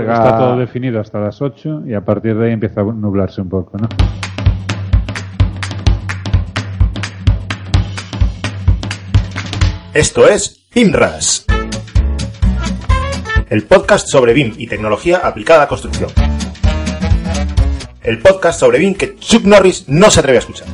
Está todo definido hasta las 8 y a partir de ahí empieza a nublarse un poco, ¿no? Esto es BIMRAS, el podcast sobre BIM y tecnología aplicada a la construcción. El podcast sobre BIM que Chuck Norris no se atreve a escuchar.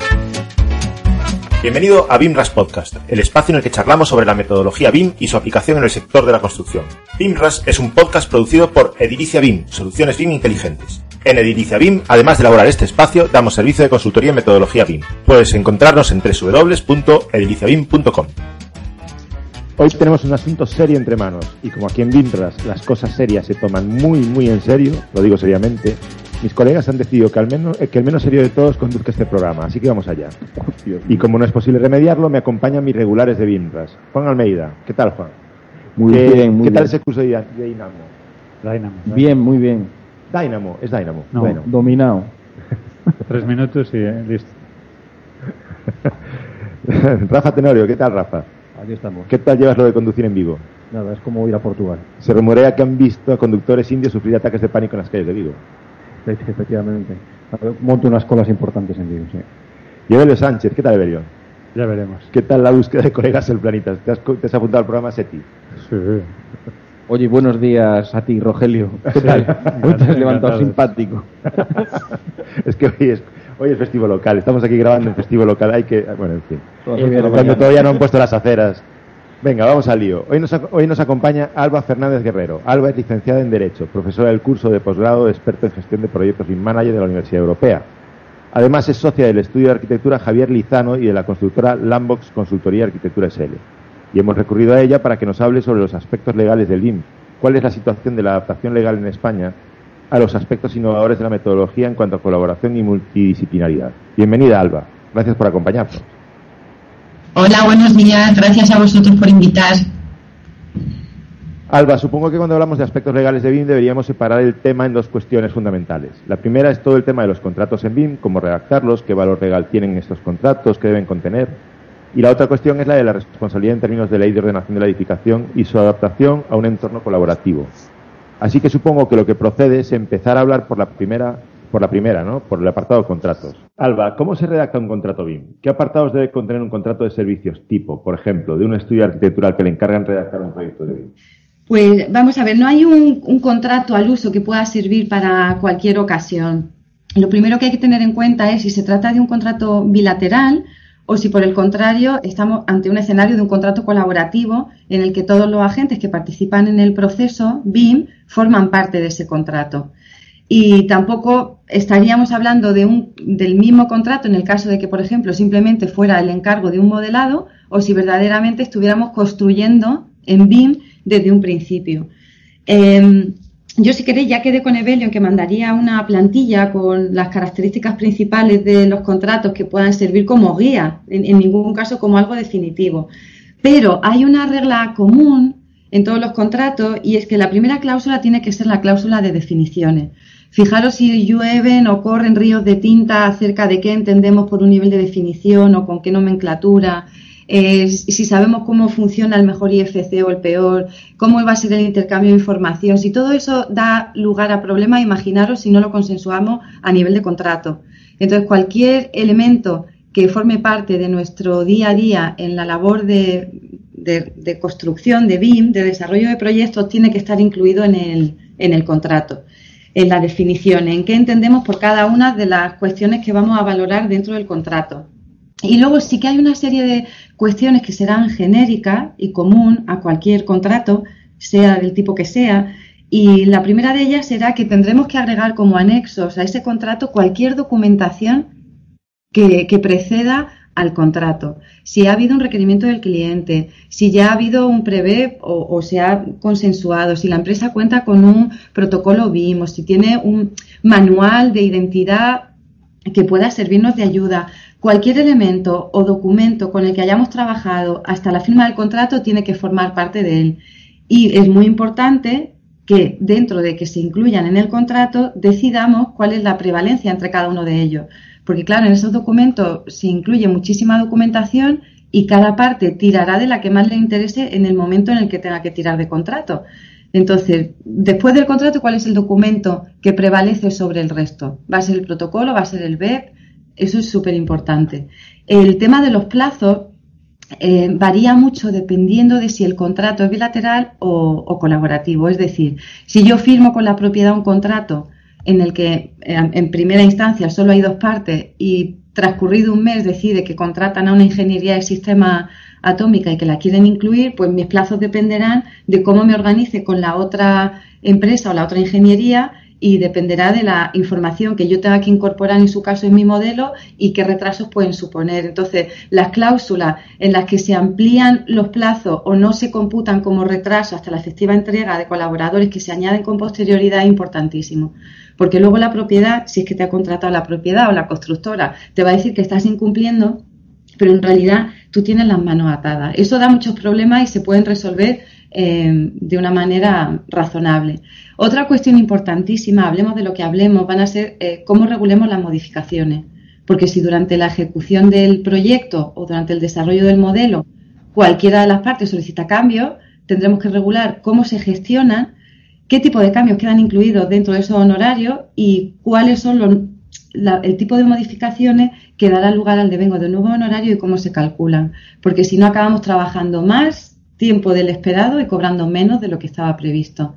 Bienvenido a BIMRAS Podcast, el espacio en el que charlamos sobre la metodología BIM y su aplicación en el sector de la construcción. BIMRAS es un podcast producido por Edilicia BIM, soluciones BIM inteligentes. En Edilicia BIM, además de elaborar este espacio, damos servicio de consultoría en metodología BIM. Puedes encontrarnos en www.ediliciabim.com. Hoy tenemos un asunto serio entre manos y como aquí en BIMRAS las cosas serias se toman muy muy en serio, lo digo seriamente, mis colegas han decidido que, al menos, eh, que el menos serio de todos conduzca este programa, así que vamos allá. Y como no es posible remediarlo, me acompañan mis regulares de BIMRAS. Juan Almeida, ¿qué tal, Juan? Muy ¿Qué, bien, muy ¿Qué tal bien. ese curso de de Dynamo? Dynamo. Bien, muy bien. Dynamo, es Dynamo. No. Bueno, Dominado. Tres minutos y eh, listo. Rafa Tenorio, ¿qué tal, Rafa? Aquí estamos. ¿Qué tal llevas lo de conducir en Vigo? Nada, es como ir a Portugal. Se rumorea que han visto a conductores indios sufrir ataques de pánico en las calles de Vigo. Efe- Efectivamente. Monto unas colas importantes en Vigo, sí. Y Evelio Sánchez, ¿qué tal, Evelio? Ya veremos. ¿Qué tal la búsqueda de colegas el planeta? ¿Te has, te has apuntado al programa SETI? Sí. Oye, buenos días a ti, Rogelio. ¿Qué tal? Hoy te has levantado simpático. es que hoy es, hoy es festivo local, estamos aquí grabando en festivo local, hay que... Bueno, en fin. Cuando todavía no han puesto las aceras. Venga, vamos al lío. Hoy nos, hoy nos acompaña Alba Fernández Guerrero. Alba es licenciada en Derecho, profesora del curso de posgrado de experto en gestión de proyectos y manager de la Universidad Europea. Además es socia del estudio de arquitectura Javier Lizano y de la constructora Lambox Consultoría Arquitectura SL. Y hemos recurrido a ella para que nos hable sobre los aspectos legales del BIM. ¿Cuál es la situación de la adaptación legal en España a los aspectos innovadores de la metodología en cuanto a colaboración y multidisciplinaridad? Bienvenida, Alba. Gracias por acompañarnos. Hola, buenos días. Gracias a vosotros por invitar. Alba, supongo que cuando hablamos de aspectos legales de BIM deberíamos separar el tema en dos cuestiones fundamentales. La primera es todo el tema de los contratos en BIM, cómo redactarlos, qué valor legal tienen estos contratos, qué deben contener. Y la otra cuestión es la de la responsabilidad en términos de ley de ordenación de la edificación y su adaptación a un entorno colaborativo. Así que supongo que lo que procede es empezar a hablar por la primera, por la primera, ¿no? Por el apartado contratos. Alba, ¿cómo se redacta un contrato BIM? ¿Qué apartados debe contener un contrato de servicios tipo, por ejemplo, de un estudio arquitectural que le encargan redactar un proyecto de BIM? Pues vamos a ver, no hay un, un contrato al uso que pueda servir para cualquier ocasión. Lo primero que hay que tener en cuenta es si se trata de un contrato bilateral o si por el contrario estamos ante un escenario de un contrato colaborativo en el que todos los agentes que participan en el proceso BIM forman parte de ese contrato. Y tampoco estaríamos hablando de un, del mismo contrato en el caso de que, por ejemplo, simplemente fuera el encargo de un modelado o si verdaderamente estuviéramos construyendo en BIM desde un principio. Eh, yo, si queréis, ya quedé con Evelio que mandaría una plantilla con las características principales de los contratos que puedan servir como guía, en, en ningún caso como algo definitivo. Pero hay una regla común en todos los contratos y es que la primera cláusula tiene que ser la cláusula de definiciones. Fijaros si llueven o corren ríos de tinta acerca de qué entendemos por un nivel de definición o con qué nomenclatura, eh, si sabemos cómo funciona el mejor IFC o el peor, cómo va a ser el intercambio de información. Si todo eso da lugar a problemas, imaginaros si no lo consensuamos a nivel de contrato. Entonces, cualquier elemento que forme parte de nuestro día a día en la labor de, construcción de BIM, de desarrollo de proyectos, tiene que estar incluido en el contrato en la definición, en qué entendemos por cada una de las cuestiones que vamos a valorar dentro del contrato. Y luego sí que hay una serie de cuestiones que serán genéricas y común a cualquier contrato, sea del tipo que sea. Y la primera de ellas será que tendremos que agregar como anexos a ese contrato cualquier documentación que, que preceda al contrato. Si ha habido un requerimiento del cliente, si ya ha habido un prevé o, se ha consensuado, si la empresa cuenta con un protocolo BIM o si tiene un manual de identidad que pueda servirnos de ayuda. Cualquier elemento o documento con el que hayamos trabajado hasta la firma del contrato tiene que formar parte de él. Y es muy importante que dentro de que se incluyan en el contrato decidamos cuál es la prevalencia entre cada uno de ellos. Porque claro, en esos documentos se incluye muchísima documentación y cada parte tirará de la que más le interese en el momento en el que tenga que tirar de contrato. Entonces, después del contrato, ¿cuál es el documento que prevalece sobre el resto? ¿Va a ser el protocolo? ¿Va a ser el BEP? Eso es súper importante. El tema de los plazos eh, varía mucho dependiendo de si el contrato es bilateral o, colaborativo. Es decir, si yo firmo con la propiedad un contrato en el que eh, en primera instancia solo hay dos partes y transcurrido un mes decide que contratan a una ingeniería de sistema atómica y que la quieren incluir, pues mis plazos dependerán de cómo me organice con la otra empresa o la otra ingeniería y dependerá de la información que yo tenga que incorporar en su caso en mi modelo y qué retrasos pueden suponer. Entonces, las cláusulas en las que se amplían los plazos o no se computan como retraso hasta la efectiva entrega de colaboradores que se añaden con posterioridad es importantísimo. Porque luego la propiedad, si es que te ha contratado la propiedad o la constructora, te va a decir que estás incumpliendo, pero en realidad tú tienes las manos atadas. Eso da muchos problemas y se pueden resolver eh, de una manera razonable. Otra cuestión importantísima, hablemos de lo que hablemos, van a ser eh, cómo regulemos las modificaciones. Porque si durante la ejecución del proyecto o durante el desarrollo del modelo cualquiera de las partes solicita cambios, tendremos que regular cómo se gestionan, qué tipo de cambios quedan incluidos dentro de esos honorarios y cuáles son los, el tipo de modificaciones que dará lugar al devengo de nuevo honorario y cómo se calculan. Porque si no acabamos trabajando más tiempo del esperado y cobrando menos de lo que estaba previsto.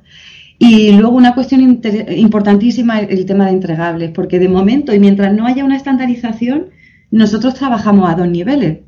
Y luego una cuestión importantísima el tema de entregables, porque de momento y mientras no haya una estandarización, nosotros trabajamos a dos niveles.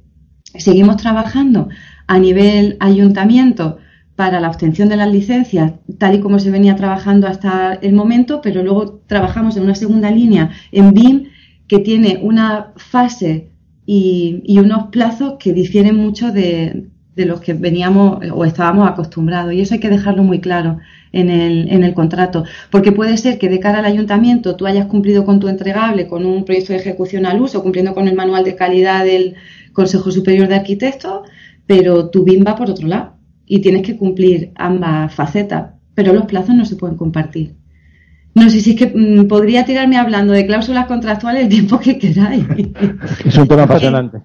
Seguimos trabajando a nivel ayuntamiento para la obtención de las licencias, tal y como se venía trabajando hasta el momento, pero luego trabajamos en una segunda línea en BIM que tiene una fase y, y unos plazos que difieren mucho de, de los que veníamos o estábamos acostumbrados. Y eso hay que dejarlo muy claro en el, en el contrato, porque puede ser que de cara al ayuntamiento tú hayas cumplido con tu entregable, con un proyecto de ejecución al uso, cumpliendo con el manual de calidad del Consejo Superior de Arquitectos, pero tu BIM va por otro lado y tienes que cumplir ambas facetas, pero los plazos no se pueden compartir. No sé si es que mm, podría tirarme hablando de cláusulas contractuales el tiempo que queráis. Es un tema apasionante.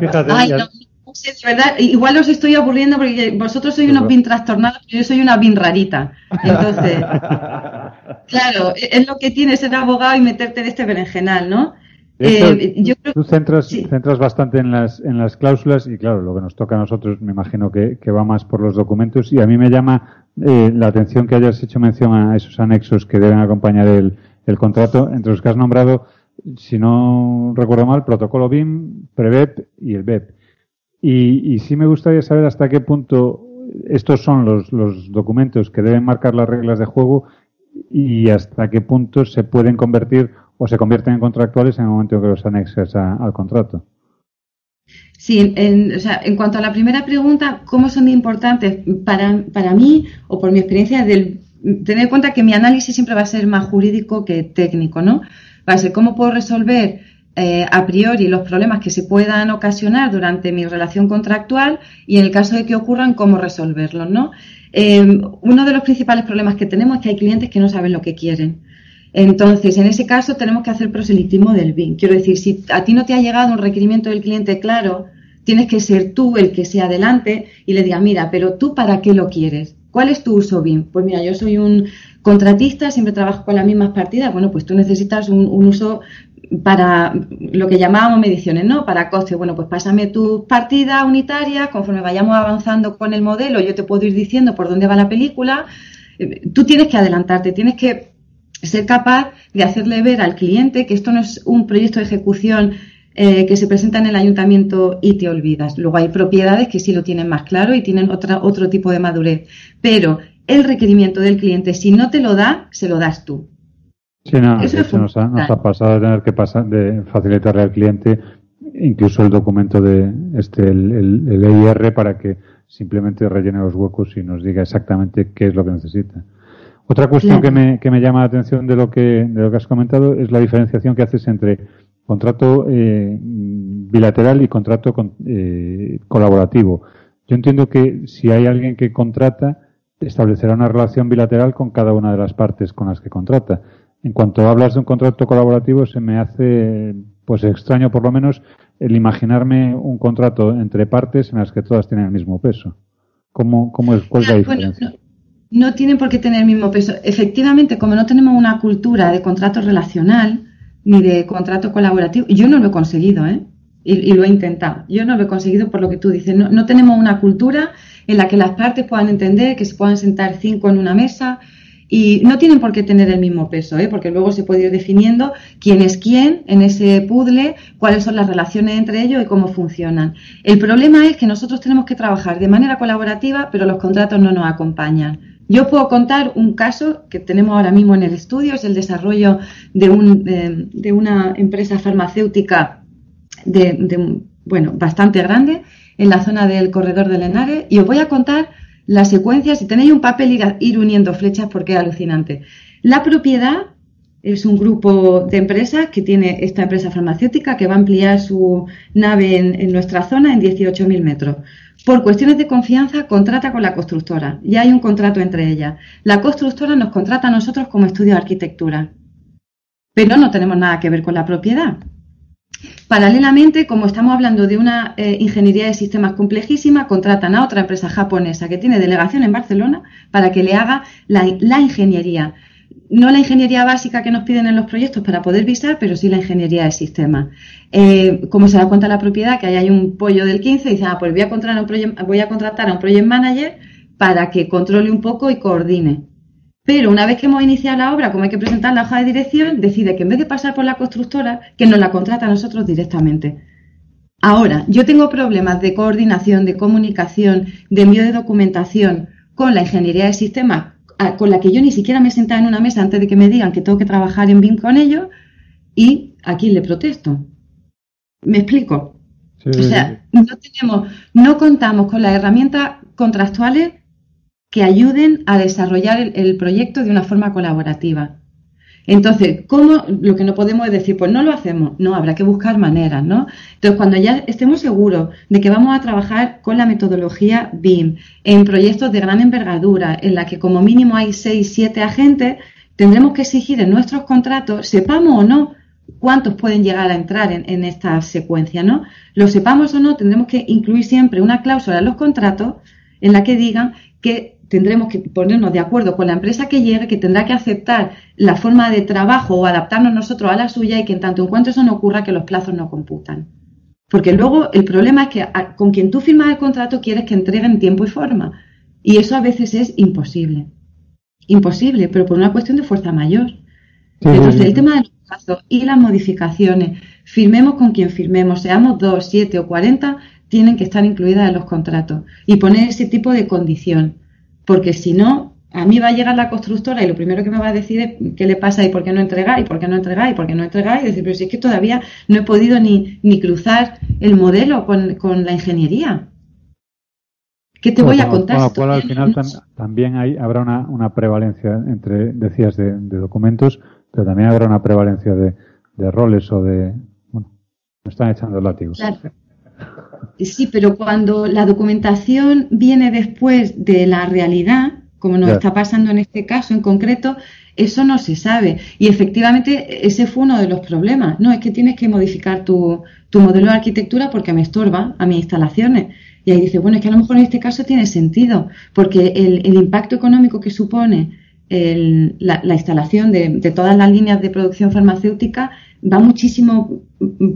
Fíjate, Ay, ya- no, no sé, de verdad, igual os estoy aburriendo porque vosotros sois unos bin trastornados, pero yo soy una bin rarita. Entonces, claro, e, es lo que tiene ser abogado y meterte en este berenjenal, ¿no? Hecho, Eh, yo creo Tú centras, sí. centras bastante en las, en las cláusulas y claro, lo que nos toca a nosotros me imagino que, que va más por los documentos y a mí me llama eh, la atención que hayas hecho mención a esos anexos que deben acompañar el, el contrato, entre los que has nombrado, si no recuerdo mal, protocolo BIM, PREVEP y el BEP. Y, y sí me gustaría saber hasta qué punto estos son los, los documentos que deben marcar las reglas de juego y hasta qué punto se pueden convertir o se convierten en contractuales en el momento que los anexes a- al contrato. Sí, en, o sea, en cuanto a la primera pregunta, ¿cómo son importantes? Para, para mí, o por mi experiencia, del, tener en cuenta que mi análisis siempre va a ser más jurídico que técnico, ¿no? Va a ser cómo puedo resolver eh, a priori los problemas que se puedan ocasionar durante mi relación contractual y en el caso de que ocurran, cómo resolverlos, ¿no? Eh, uno de los principales problemas que tenemos es que hay clientes que no saben lo que quieren. Entonces, en ese caso tenemos que hacer proselitismo del BIM. Quiero decir, si a ti no te ha llegado un requerimiento del cliente claro, tienes que ser tú el que sea adelante y le diga, mira, pero tú para qué lo quieres? ¿Cuál es tu uso BIM? Pues mira, yo soy un contratista, siempre trabajo con las mismas partidas. Bueno, pues tú necesitas un uso para lo que llamábamos mediciones, ¿no? Para coste. Bueno, pues pásame tus partidas unitarias, conforme vayamos avanzando con el modelo, yo te puedo ir diciendo por dónde va la película. Eh, Tú tienes que adelantarte, tienes que ser capaz de hacerle ver al cliente que esto no es un proyecto de ejecución eh, que se presenta en el ayuntamiento y te olvidas. Luego hay propiedades que sí lo tienen más claro y tienen otra, otro tipo de madurez. Pero el requerimiento del cliente, si no te lo da, se lo das tú. Sí, no, Eso nos ha, nos fundamental. ha pasado de tener que pasar, de facilitarle al cliente incluso el documento de este, el, el, el EIR para que simplemente rellene los huecos y nos diga exactamente qué es lo que necesita. Otra cuestión Claro. que, me, que me llama la atención de lo que, de lo que has comentado es la diferenciación que haces entre contrato eh, bilateral y contrato con- eh, colaborativo. Yo entiendo que si hay alguien que contrata, establecerá una relación bilateral con cada una de las partes con las que contrata. En cuanto hablas de un contrato colaborativo, se me hace pues extraño por lo menos el imaginarme un contrato entre partes en las que todas tienen el mismo peso. ¿Cómo, cómo es, ¿Cuál es la bueno, diferencia? no. no tienen por qué tener el mismo peso. Efectivamente, como no tenemos una cultura de contrato relacional ni de contrato colaborativo, yo no lo he conseguido, ¿eh? Y, lo he intentado. Yo no lo he conseguido por lo que tú dices. No, no tenemos una cultura en la que las partes puedan entender, que se puedan sentar cinco en una mesa, y no tienen por qué tener el mismo peso, ¿eh? porque luego se puede ir definiendo quién es quién en ese puzzle, cuáles son las relaciones entre ellos y cómo funcionan. El problema es que nosotros tenemos que trabajar de manera colaborativa, pero los contratos no nos acompañan. Yo puedo contar un caso que tenemos ahora mismo en el estudio, es el desarrollo de, un, eh, de una empresa farmacéutica de, bueno, bastante grande en la zona del corredor del Henares y os voy a contar la secuencia, si tenéis un papel, ir, uniendo flechas porque es alucinante. La propiedad es un grupo de empresas que tiene esta empresa farmacéutica que va a ampliar su nave en, nuestra zona en 18.000 metros. Por cuestiones de confianza, contrata con la constructora. Ya hay un contrato entre ellas. La constructora nos contrata a nosotros como estudio de arquitectura. Pero no tenemos nada que ver con la propiedad. Paralelamente, como estamos hablando de una eh, ingeniería de sistemas complejísima, contratan a otra empresa japonesa que tiene delegación en Barcelona para que le haga la, ingeniería. No la ingeniería básica que nos piden en los proyectos para poder visar, pero sí la ingeniería de sistemas. Eh, como se da cuenta la propiedad que ahí hay un pollo del 15, dice, ah, pues voy a, voy a contratar a un project manager para que controle un poco y coordine. Pero una vez que hemos iniciado la obra, como hay que presentar la hoja de dirección, decide que en vez de pasar por la constructora, que nos la contrata a nosotros directamente. Ahora, yo tengo problemas de coordinación, de comunicación, de envío de documentación con la ingeniería de sistemas, con la que yo ni siquiera me he sentado en una mesa antes de que me digan que tengo que trabajar en BIM con ellos, y a quién le protesto. ¿Me explico? o sea, no tenemos, no contamos con las herramientas contractuales que ayuden a desarrollar el, proyecto de una forma colaborativa. Entonces, ¿cómo? Lo que no podemos es decir, pues no lo hacemos. No, habrá que buscar maneras, ¿no? Entonces, cuando ya estemos seguros de que vamos a trabajar con la metodología BIM en proyectos de gran envergadura, en la que como mínimo hay seis, siete agentes, tendremos que exigir en nuestros contratos, sepamos o no cuántos pueden llegar a entrar en, en esta secuencia, ¿no? Lo sepamos o no, tendremos que incluir siempre una cláusula en los contratos en la que digan que tendremos que ponernos de acuerdo con la empresa que llegue, que tendrá que aceptar la forma de trabajo o adaptarnos nosotros a la suya y que en tanto en cuanto eso no ocurra, que los plazos no computan. Porque luego el problema es que con quien tú firmas el contrato quieres que entregue en tiempo y forma. Y eso a veces es imposible. Imposible, pero por una cuestión de fuerza mayor. Entonces, el tema de los plazos y las modificaciones, firmemos con quien firmemos, seamos dos, siete o cuarenta, tienen que estar incluidas en los contratos y poner ese tipo de condición porque si no, a mí va a llegar la constructora y lo primero que me va a decir es qué le pasa y por qué no entregáis, y por qué no entregáis, y por qué no entregáis, y decir, pero si es que todavía no he podido ni, ni cruzar el modelo con, con la ingeniería. ¿Qué te voy a contar? al final también hay, habrá una, una, prevalencia entre, decías, de, documentos, pero también habrá una prevalencia de, de roles o de... Bueno, me están echando el látigo. Claro. Sí, pero cuando la documentación viene después de la realidad, como nos está pasando en este caso en concreto, eso no se sabe. Y efectivamente ese fue uno de los problemas. No, es que tienes que modificar tu, modelo de arquitectura porque me estorba a mis instalaciones. Y ahí dice, bueno, es que a lo mejor en este caso tiene sentido, porque el, impacto económico que supone la, instalación de, de, todas las líneas de producción farmacéutica va muchísimo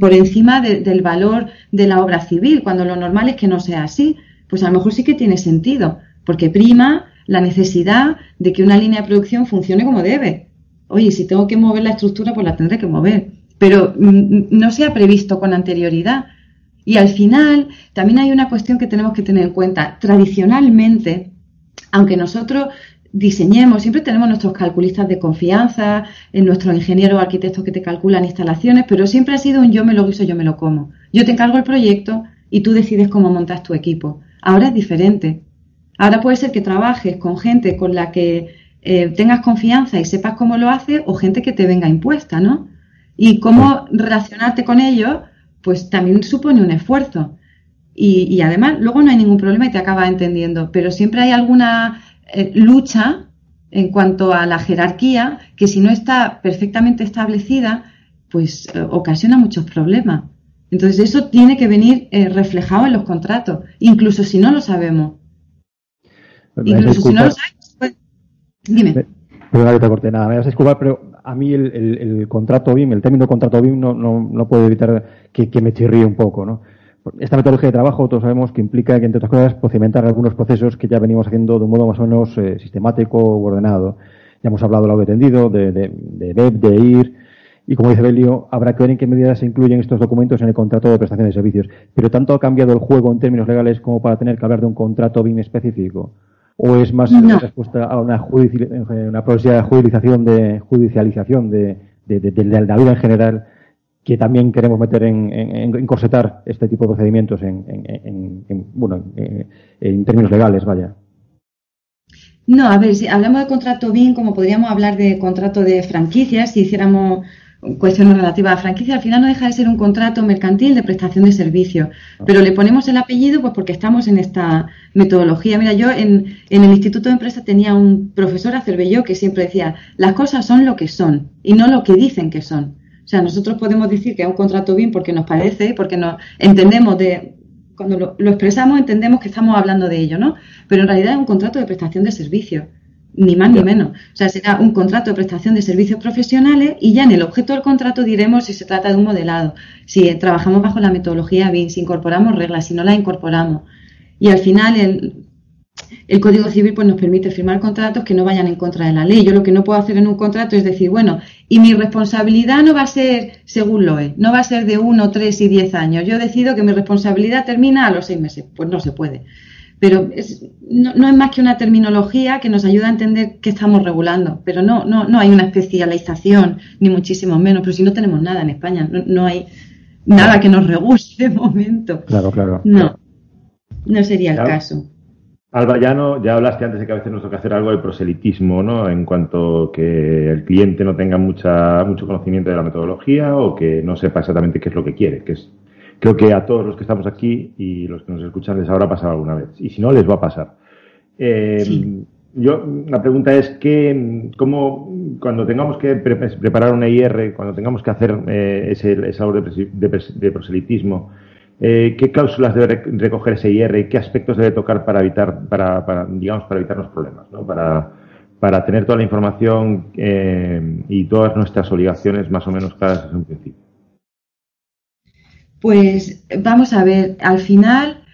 por encima del valor de la obra civil, cuando lo normal es que no sea así. Pues a lo mejor sí que tiene sentido, porque prima la necesidad de que una línea de producción funcione como debe. Oye, si tengo que mover la estructura, pues la tendré que mover. Pero mm, no se ha previsto con anterioridad. Y al final, también hay una cuestión que tenemos que tener en cuenta. Tradicionalmente, aunque nosotros diseñemos, siempre tenemos nuestros calculistas de confianza, en nuestros ingenieros o arquitectos que te calculan instalaciones, pero siempre ha sido un yo me lo guiso, yo me lo como. Yo te encargo el proyecto y tú decides cómo montas tu equipo. Ahora es diferente. Ahora puede ser que trabajes con gente con la que eh, tengas confianza y sepas cómo lo hace o gente que te venga impuesta, ¿no? Y cómo relacionarte con ellos, pues también supone un esfuerzo. Y, y además, luego no hay ningún problema y te acabas entendiendo, pero siempre hay alguna eh, lucha en cuanto a la jerarquía que si no está perfectamente establecida, pues eh, ocasiona muchos problemas. Entonces eso tiene que venir eh, reflejado en los contratos, incluso si no lo sabemos. Incluso si no lo sabemos, pues, Dime. Perdona que te corté nada, me vas a disculpar, pero a mí el, el, contrato BIM, el término contrato BIM, no, no, no puedo evitar que, que me chirríe un poco, ¿no? Esta metodología de trabajo, todos sabemos que implica que, entre otras cosas, procedimentar algunos procesos que ya venimos haciendo de un modo más o menos eh, sistemático o ordenado. Ya hemos hablado de lo tendido, de, de, de BEP, de IR, y como dice Belio, habrá que ver en qué medida se incluyen estos documentos en el contrato de prestación de servicios. Pero tanto ha cambiado el juego en términos legales como para tener que hablar de un contrato BIM específico. ¿O es más una respuesta a una, una de judicialización de, judicialización de, de, de, la vida en general que también queremos meter en, en, corsetar este tipo de procedimientos en, en bueno, en, términos legales, vaya. No, a ver, si hablamos de contrato BIM, como podríamos hablar de contrato de franquicias, si hiciéramos cuestiones relativas a franquicia, al final no deja de ser un contrato mercantil de prestación de servicio. Pero le ponemos el apellido pues porque estamos en esta metodología. Mira, yo en, en el Instituto de Empresa tenía un profesor Acervelló que siempre decía, las cosas son lo que son y no lo que dicen que son. O sea, nosotros podemos decir que es un contrato bien porque nos parece, porque nos entendemos de, cuando lo, expresamos entendemos que estamos hablando de ello, ¿no? Pero en realidad es un contrato de prestación de servicios, ni más ni menos. O sea, será un contrato de prestación de servicios profesionales y ya en el objeto del contrato diremos si se trata de un modelado, si trabajamos bajo la metodología BIM, si incorporamos reglas, si no las incorporamos. Y al final el, el Código Civil pues, nos permite firmar contratos que no vayan en contra de la ley. Yo lo que no puedo hacer en un contrato es decir, bueno, y mi responsabilidad no va a ser según lo es, no va a ser de uno, tres y diez años. Yo decido que mi responsabilidad termina a los seis meses. Pues no se puede. Pero no, es más que una terminología que nos ayuda a entender qué estamos regulando. Pero no, no, no hay una especialización, ni muchísimo menos. Pero si no tenemos nada en España, no, hay nada que nos regule de momento. Claro, claro. No, no sería el caso. Alba, ya, ya hablaste antes de que a veces nos toca hacer algo de proselitismo, ¿no? En cuanto que el cliente no tenga mucha, mucho conocimiento de la metodología o que no sepa exactamente qué es lo que quiere, que es, creo que a todos los que estamos aquí y los que nos escuchan les habrá pasado alguna vez. Y si no, les va a pasar. Eh, yo, la pregunta es que, ¿cómo, cuando tengamos que preparar una IR, cuando tengamos que hacer eh, ese, esa labor de proselitismo, eh, ¿Qué cláusulas debe recoger ese IR y qué aspectos debe tocar para evitar, para, digamos, para evitar los problemas, ¿no? para, para tener toda la información eh, y todas nuestras obligaciones más o menos claras desde un principio? Pues vamos a ver, al final,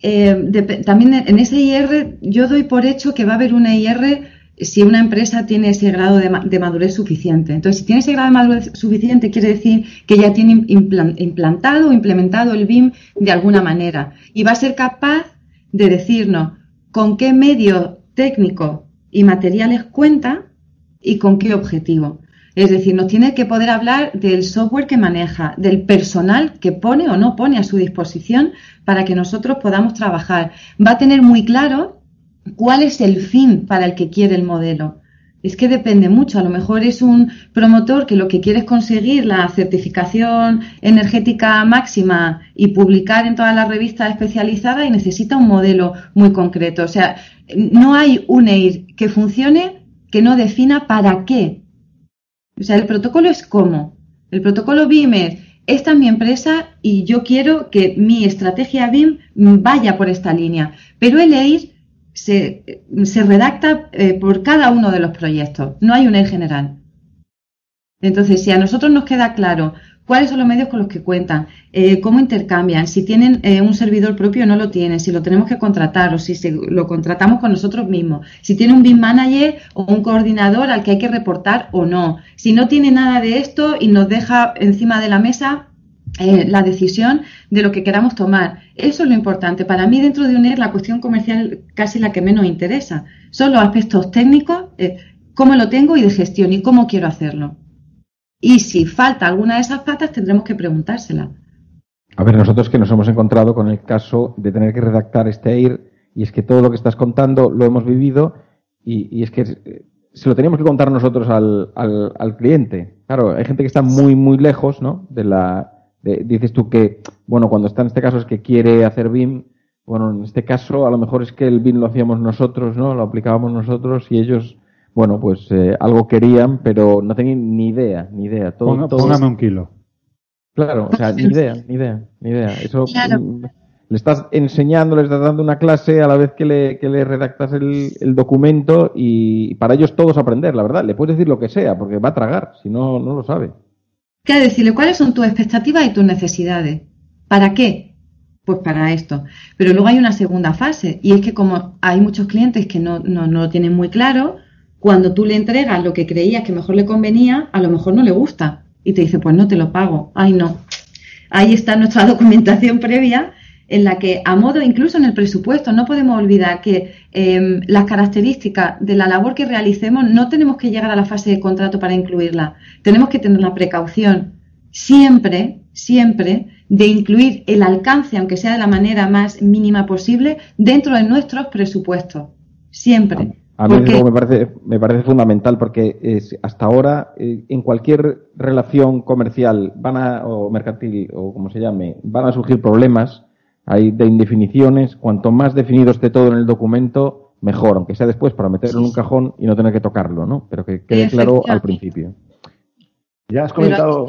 eh, también en ese IR yo doy por hecho que va a haber una IR si una empresa tiene ese grado de, madurez suficiente. Entonces, si tiene ese grado de madurez suficiente, quiere decir que ya tiene implantado o implementado el BIM de alguna manera y va a ser capaz de decirnos con qué medio técnico y materiales cuenta y con qué objetivo. Es decir, nos tiene que poder hablar del software que maneja, del personal que pone o no pone a su disposición para que nosotros podamos trabajar. Va a tener muy claro cuál es el fin para el que quiere el modelo. Es que depende mucho. A lo mejor es un promotor que lo que quiere es conseguir la certificación energética máxima y publicar en todas las revistas especializadas y necesita un modelo muy concreto. O sea, no hay un EIR que funcione que no defina para qué. O sea, el protocolo es cómo. El protocolo BIM es, esta es mi empresa y yo quiero que mi estrategia BIM vaya por esta línea. Pero el EIR se, se redacta eh, por cada uno de los proyectos, no hay un en general. Entonces, si a nosotros nos queda claro cuáles son los medios con los que cuentan, eh, cómo intercambian, si tienen eh, un servidor propio o no lo tienen, si lo tenemos que contratar o si lo contratamos con nosotros mismos, si tiene un BIM manager o un coordinador al que hay que reportar o no, si no tiene nada de esto y nos deja encima de la mesa eh, la decisión de lo que queramos tomar. Eso es lo importante. Para mí, dentro de UNER, la cuestión comercial casi la que menos interesa. Son los aspectos técnicos, eh, cómo lo tengo y de gestión y cómo quiero hacerlo. Y si falta alguna de esas patas, tendremos que preguntársela. A ver, nosotros que nos hemos encontrado con el caso de tener que redactar este EIR, y es que todo lo que estás contando lo hemos vivido, y, es que eh, se lo teníamos que contar nosotros al, al, al cliente. Claro, hay gente que está muy, muy lejos, ¿no? De la, dices tú que, bueno, cuando está en este caso es que quiere hacer BIM, bueno, en este caso a lo mejor es que el BIM lo hacíamos nosotros, ¿no? Lo aplicábamos nosotros y ellos, bueno, pues eh, algo querían, pero no tenían ni idea, ni idea. Todo, póngame un kilo. Claro, o sea, ni idea, ni idea, ni idea. Eso, mm, le estás enseñando, le estás dando una clase a la vez que le, que le redactas el, el, documento y para ellos todos aprender, la verdad. Le puedes decir lo que sea, porque va a tragar, si no, no lo sabe. ¿Qué decirle? ¿Cuáles son tus expectativas y tus necesidades? ¿Para qué? Pues para esto. Pero luego hay una segunda fase, y es que como hay muchos clientes que no, no, no lo tienen muy claro, cuando tú le entregas lo que creías que mejor le convenía, a lo mejor no le gusta. Y te dice, pues no te lo pago. Ay, no. Ahí está nuestra documentación previa en la que, a modo incluso en el presupuesto, no podemos olvidar que eh, las características de la labor que realicemos no tenemos que llegar a la fase de contrato para incluirla. Tenemos que tener la precaución siempre, siempre, de incluir el alcance, aunque sea de la manera más mínima posible, dentro de nuestros presupuestos. Siempre. A mí me parece, me parece fundamental porque es, hasta ahora eh, en cualquier relación comercial van a, o mercantil o como se llame, van a surgir problemas hay de indefiniciones. Cuanto más definido esté todo en el documento, mejor, aunque sea después para meterlo en un cajón y no tener que tocarlo, ¿no? Pero que quede claro al principio. Ya has comentado,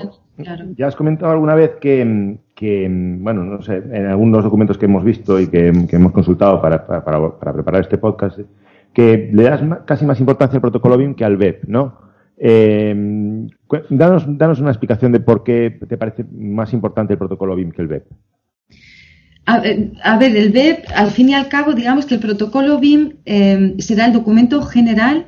ya has comentado alguna vez que, bueno, no sé, en algunos documentos que hemos visto y que, hemos consultado para, para, preparar este podcast, que le das casi más importancia al protocolo BIM que al BEP, ¿no? Eh, danos, danos una explicación de por qué te parece más importante el protocolo BIM que el BEP. A, ver, el BEP, al fin y al cabo, digamos que el protocolo BIM eh, será el documento general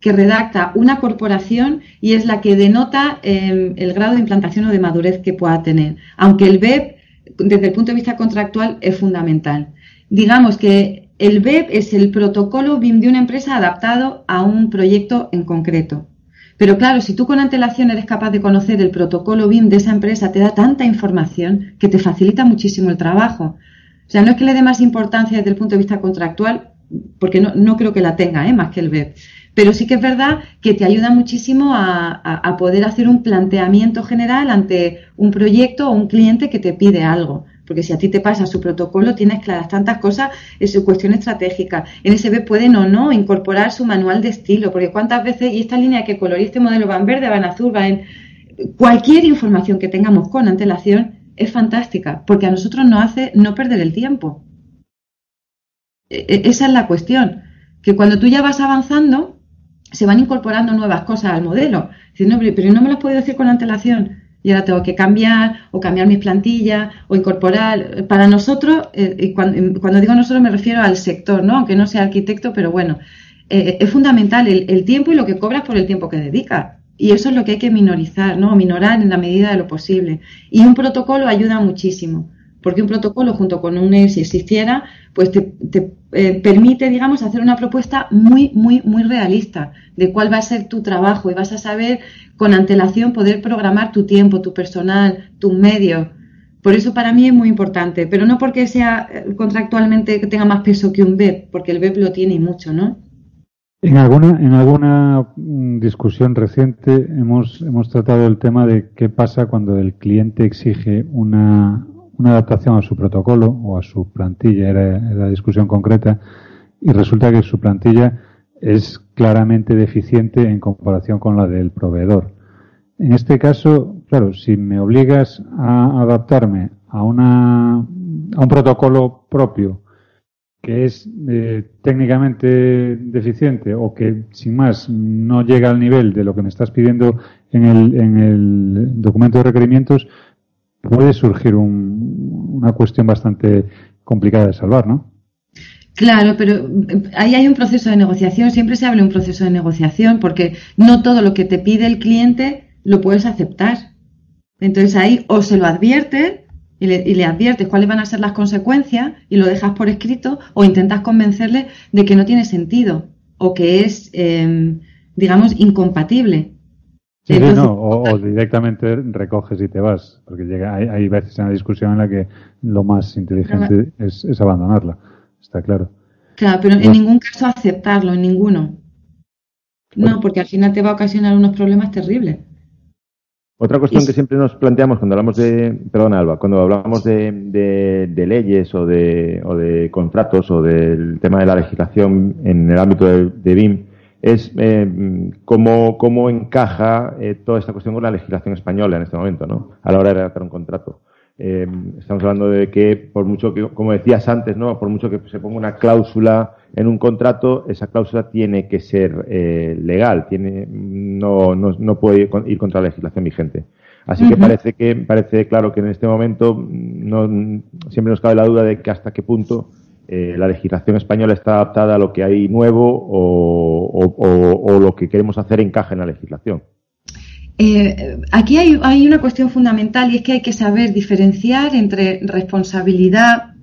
que redacta una corporación y es la que denota eh, el grado de implantación o de madurez que pueda tener. Aunque el BEP, desde el punto de vista contractual, es fundamental. Digamos que el BEP es el protocolo BIM de una empresa adaptado a un proyecto en concreto. Pero claro, si tú con antelación eres capaz de conocer el protocolo BIM de esa empresa, te da tanta información que te facilita muchísimo el trabajo. O sea, no es que le dé más importancia desde el punto de vista contractual, porque no, creo que la tenga, ¿eh? más que el BEP. Pero sí que es verdad que te ayuda muchísimo a poder hacer un planteamiento general ante un proyecto o un cliente que te pide algo. Porque si a ti te pasa su protocolo, tienes claras tantas cosas en su cuestión estratégica. NSB pueden o no incorporar su manual de estilo, porque cuántas veces, y esta línea que color este modelo van verde, van azul, va en cualquier información que tengamos con antelación es fantástica, porque a nosotros nos hace no perder el tiempo. E, e, esa es la cuestión, que cuando tú ya vas avanzando, se van incorporando nuevas cosas al modelo. Diciendo, pero no me lo has podido decir con antelación y ahora tengo que cambiar o cambiar mis plantillas o incorporar. Para nosotros, eh, cuando, digo nosotros me refiero al sector, ¿no? aunque no sea arquitecto, pero bueno, eh, es fundamental el, tiempo y lo que cobras por el tiempo que dedicas. Y eso es lo que hay que minorizar, ¿no? Minorar en la medida de lo posible. Y un protocolo ayuda muchísimo porque un protocolo junto con un si existiera, pues te, eh, permite, digamos, hacer una propuesta muy, muy, muy realista de cuál va a ser tu trabajo y vas a saber con antelación poder programar tu tiempo, tu personal, tus medios. Por eso para mí es muy importante, pero no porque sea eh, contractualmente que tenga más peso que un BEP, porque el BEP lo tiene y mucho, ¿no? En alguna, en alguna mm, discusión reciente hemos, hemos tratado el tema de qué pasa cuando el cliente exige una, una adaptación a su protocolo o a su plantilla, era, la discusión concreta, y resulta que su plantilla es claramente deficiente en comparación con la del proveedor. En este caso, claro, si me obligas a adaptarme a, una, a un protocolo propio que es eh, técnicamente deficiente o que sin más no llega al nivel de lo que me estás pidiendo en el, en el documento de requerimientos, puede surgir una cuestión bastante complicada de salvar, ¿no? Claro, pero eh, ahí hay un proceso de negociación, siempre se habla de un proceso de negociación, porque no todo lo que te pide el cliente lo puedes aceptar. Entonces ahí o se lo adviertes y le, adviertes cuáles van a ser las consecuencias y lo dejas por escrito, o intentas convencerle de que no tiene sentido o que es, em, digamos, incompatible. Sí, no, o, directamente recoges y te vas, porque llega, hay, veces en la discusión en la que lo más inteligente es, abandonarla, está claro. Claro, pero en ningún caso aceptarlo, en ninguno. No, porque al final te va a ocasionar unos problemas terribles. Otra cuestión que siempre nos planteamos cuando hablamos de, perdón Alba, cuando hablamos de, de, leyes o de, o de contratos o del tema de la legislación en el ámbito de, de BIM, es eh, cómo, cómo, encaja eh, toda esta cuestión con la legislación española en este momento, ¿no? A la hora de redactar un contrato. eh, estamos hablando de que, por mucho que, como decías antes, ¿no? por mucho que se ponga una cláusula en un contrato, esa cláusula tiene que ser eh, legal, tiene, no, no, no, puede ir contra la legislación vigente. Así que parece que parece claro que en este momento no, siempre nos cabe la duda de que hasta qué punto eh, la legislación española está adaptada a lo que hay nuevo o, lo que queremos hacer encaje en la legislación. Eh, aquí hay, una cuestión fundamental y es que hay que saber diferenciar entre responsabilidad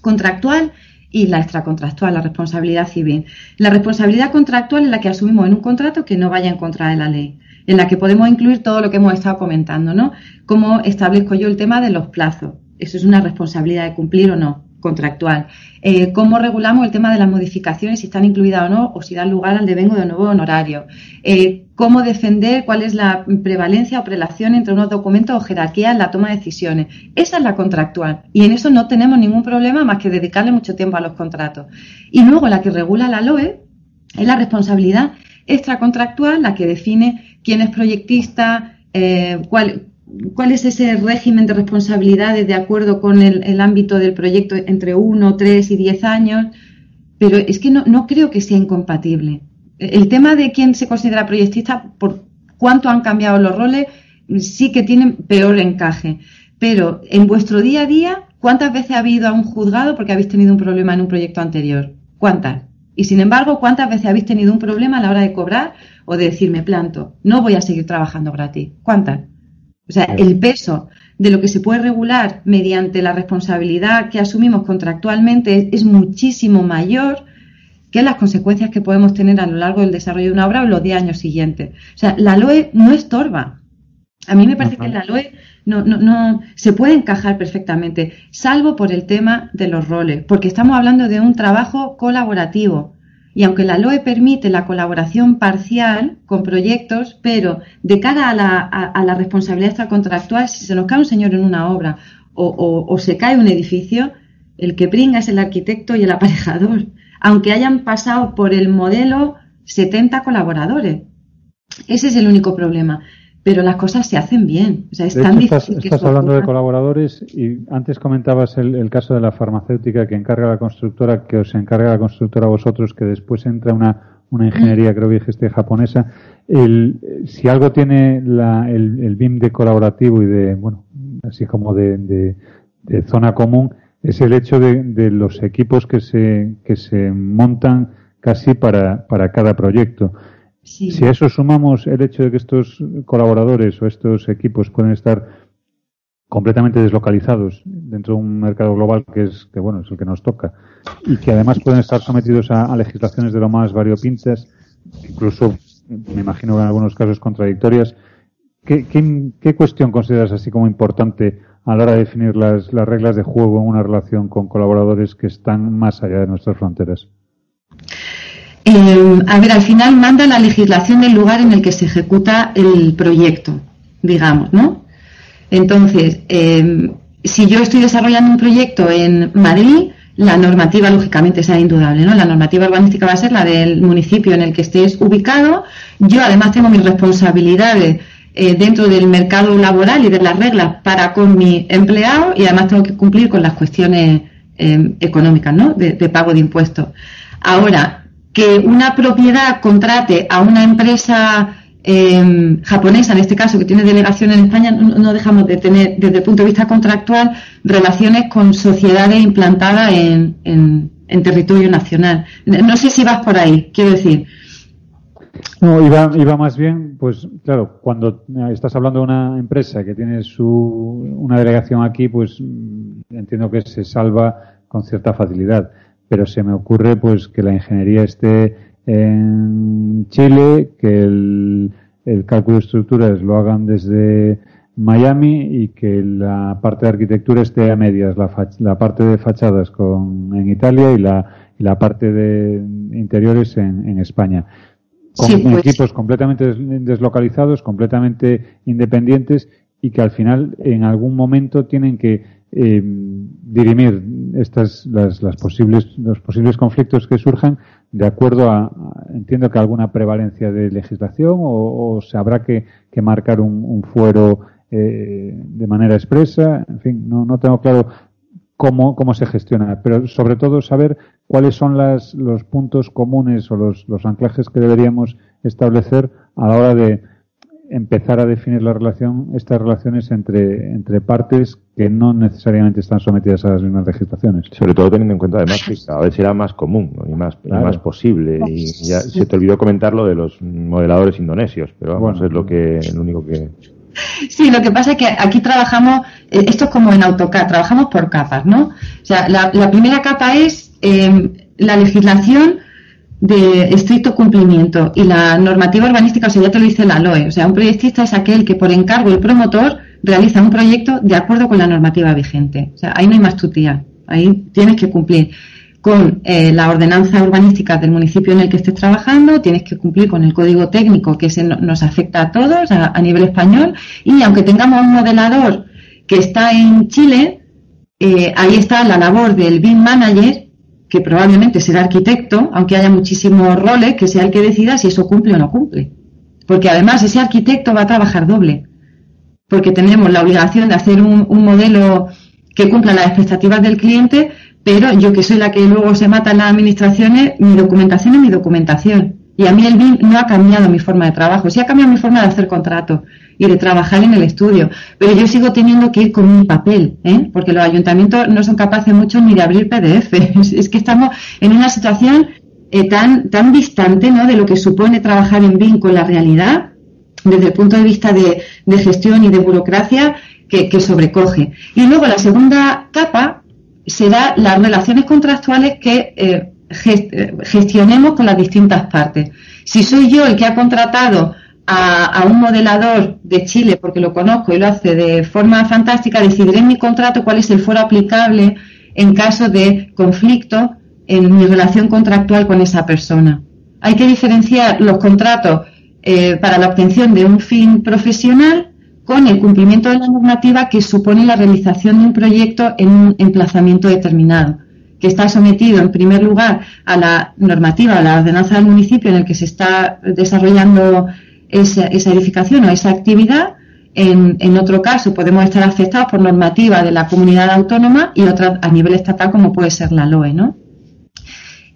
contractual y la extracontractual, la responsabilidad civil. La responsabilidad contractual es la que asumimos en un contrato que no vaya en contra de la ley, en la que podemos incluir todo lo que hemos estado comentando, ¿no? Cómo establezco yo el tema de los plazos. Eso es una responsabilidad de cumplir o no contractual. Eh, cómo regulamos el tema de las modificaciones, si están incluidas o no, o si dan lugar al devengo de nuevo honorario. Eh, cómo defender cuál es la prevalencia o prelación entre unos documentos o jerarquía en la toma de decisiones. Esa es la contractual. Y en eso no tenemos ningún problema más que dedicarle mucho tiempo a los contratos. Y luego la que regula la LOE es la responsabilidad extracontractual, la que define quién es proyectista, eh, cuál, cuál es ese régimen de responsabilidades de acuerdo con el, ámbito del proyecto entre uno, tres y diez años, pero es que no, no, creo que sea incompatible. El tema de quién se considera proyectista, por cuánto han cambiado los roles, sí que tienen peor encaje. Pero en vuestro día a día, ¿cuántas veces ha habido a un juzgado porque habéis tenido un problema en un proyecto anterior? ¿Cuántas? Y sin embargo, ¿cuántas veces habéis tenido un problema a la hora de cobrar o de decirme planto? No voy a seguir trabajando gratis. ¿Cuántas? O sea, el peso de lo que se puede regular mediante la responsabilidad que asumimos contractualmente es, muchísimo mayor que las consecuencias que podemos tener a lo largo del desarrollo de una obra o los 10 años siguientes. O sea, la LOE no estorba. A mí me parece que la LOE no, no, no se puede encajar perfectamente, salvo por el tema de los roles, porque estamos hablando de un trabajo colaborativo. Y aunque la LOE permite la colaboración parcial con proyectos, pero de cara a la, responsabilidad extracontractual, si se nos cae un señor en una obra o, o, se cae un edificio, el que pringa es el arquitecto y el aparejador, aunque hayan pasado por el modelo 70 colaboradores. Ese es el único problema pero las cosas se hacen bien. O sea, estás, hablando de colaboradores y antes comentabas el, caso de la farmacéutica que encarga la constructora, que os encarga la constructora a vosotros, que después entra una, una ingeniería, creo que dijiste, japonesa. El, si algo tiene la, el, el, BIM de colaborativo y de, bueno, así como de, de, zona común, es el hecho de, de, los equipos que se, que se montan casi para, para cada proyecto. Si a eso sumamos el hecho de que estos colaboradores o estos equipos pueden estar completamente deslocalizados dentro de un mercado global que es que bueno es el que nos toca y que además pueden estar sometidos a, legislaciones de lo más variopintas incluso me imagino que en algunos casos contradictorias ¿qué, qué, cuestión consideras así como importante a la hora de definir las, las reglas de juego en una relación con colaboradores que están más allá de nuestras fronteras? Eh, a ver, al final manda la legislación del lugar en el que se ejecuta el proyecto, digamos, ¿no? Entonces, eh, si yo estoy desarrollando un proyecto en Madrid, la normativa, lógicamente, será indudable, ¿no? La normativa urbanística va a ser la del municipio en el que estés ubicado. Yo, además, tengo mis responsabilidades eh, dentro del mercado laboral y de las reglas para con mi empleado y además tengo que cumplir con las cuestiones económicas, ¿no? De pago de impuestos. Ahora, que una propiedad contrate a una empresa em, japonesa, en este caso, que tiene delegación en España, no, dejamos de tener, desde el punto de vista contractual, relaciones con sociedades implantadas en, en, territorio nacional. No sé si vas por ahí, quiero decir. No, iba, iba más bien, pues claro, cuando estás hablando de una empresa que tiene su, una delegación aquí, pues mm, entiendo que se salva con cierta facilidad pero se me ocurre pues que la ingeniería esté en Chile, que el, cálculo de estructuras lo hagan desde Miami y que la parte de arquitectura esté a medias, la, parte de fachadas con, en Italia y la, y la parte de interiores en, España. Con pues. equipos completamente deslocalizados, completamente independientes y que al final en algún momento tienen que eh, dirimir estas las, las, posibles los posibles conflictos que surjan de acuerdo a, entiendo que alguna prevalencia de legislación o, se habrá que, marcar un, fuero eh, de manera expresa, en fin, no, no tengo claro cómo, cómo se gestiona, pero sobre todo saber cuáles son las, los puntos comunes o los, los anclajes que deberíamos establecer a la hora de empezar a definir la relación, estas relaciones entre, entre partes que no necesariamente están sometidas a las mismas legislaciones. Sobre todo teniendo en cuenta además que cada vez será más común y, más, más posible. Y ya se te olvidó comentar lo de los modeladores indonesios, pero vamos, es lo que, lo único que, Sí, lo que pasa es que aquí trabajamos, eh, esto es como en AutoCAD, trabajamos por capas, ¿no? O sea, la, primera capa es eh, la legislación de estricto cumplimiento. Y la normativa urbanística, o sea, ya te lo dice la LOE, o sea, un proyectista es aquel que por encargo del promotor realiza un proyecto de acuerdo con la normativa vigente. O sea, ahí no hay más tutía, ahí tienes que cumplir con eh, la ordenanza urbanística del municipio en el que estés trabajando, tienes que cumplir con el código técnico que se nos afecta a todos a, nivel español. Y aunque tengamos un modelador que está en Chile, eh, ahí está la labor del BIM manager que probablemente será arquitecto, aunque haya muchísimos roles, que sea el que decida si eso cumple o no cumple. Porque además ese arquitecto va a trabajar doble, porque tenemos la obligación de hacer un, modelo que cumpla las expectativas del cliente, pero yo que soy la que luego se mata en las administraciones, mi documentación es mi documentación. Y a mí el BIM no ha cambiado mi forma de trabajo, sí ha cambiado mi forma de hacer contratos y de trabajar en el estudio, pero yo sigo teniendo que ir con mi papel, ¿eh? porque los ayuntamientos no son capaces mucho ni de abrir PDF. Es, que estamos en una situación eh, tan, tan distante ¿no? de lo que supone trabajar en BIM con la realidad, desde el punto de vista de, gestión y de burocracia, que, sobrecoge. Y luego la segunda capa será las relaciones contractuales que eh, gestionemos con las distintas partes. Si soy yo el que ha contratado a, un modelador de Chile, porque lo conozco y lo hace de forma fantástica, decidiré en mi contrato cuál es el foro aplicable en caso de conflicto en mi relación contractual con esa persona. Hay que diferenciar los contratos eh, para la obtención de un fin profesional con el cumplimiento de la normativa que supone la realización de un proyecto en un emplazamiento determinado que está sometido en primer lugar a la normativa, a la ordenanza del municipio en el que se está desarrollando esa, edificación o esa actividad. En, otro caso, podemos estar afectados por normativa de la comunidad autónoma y otra a nivel estatal, como puede ser la LOE, ¿no?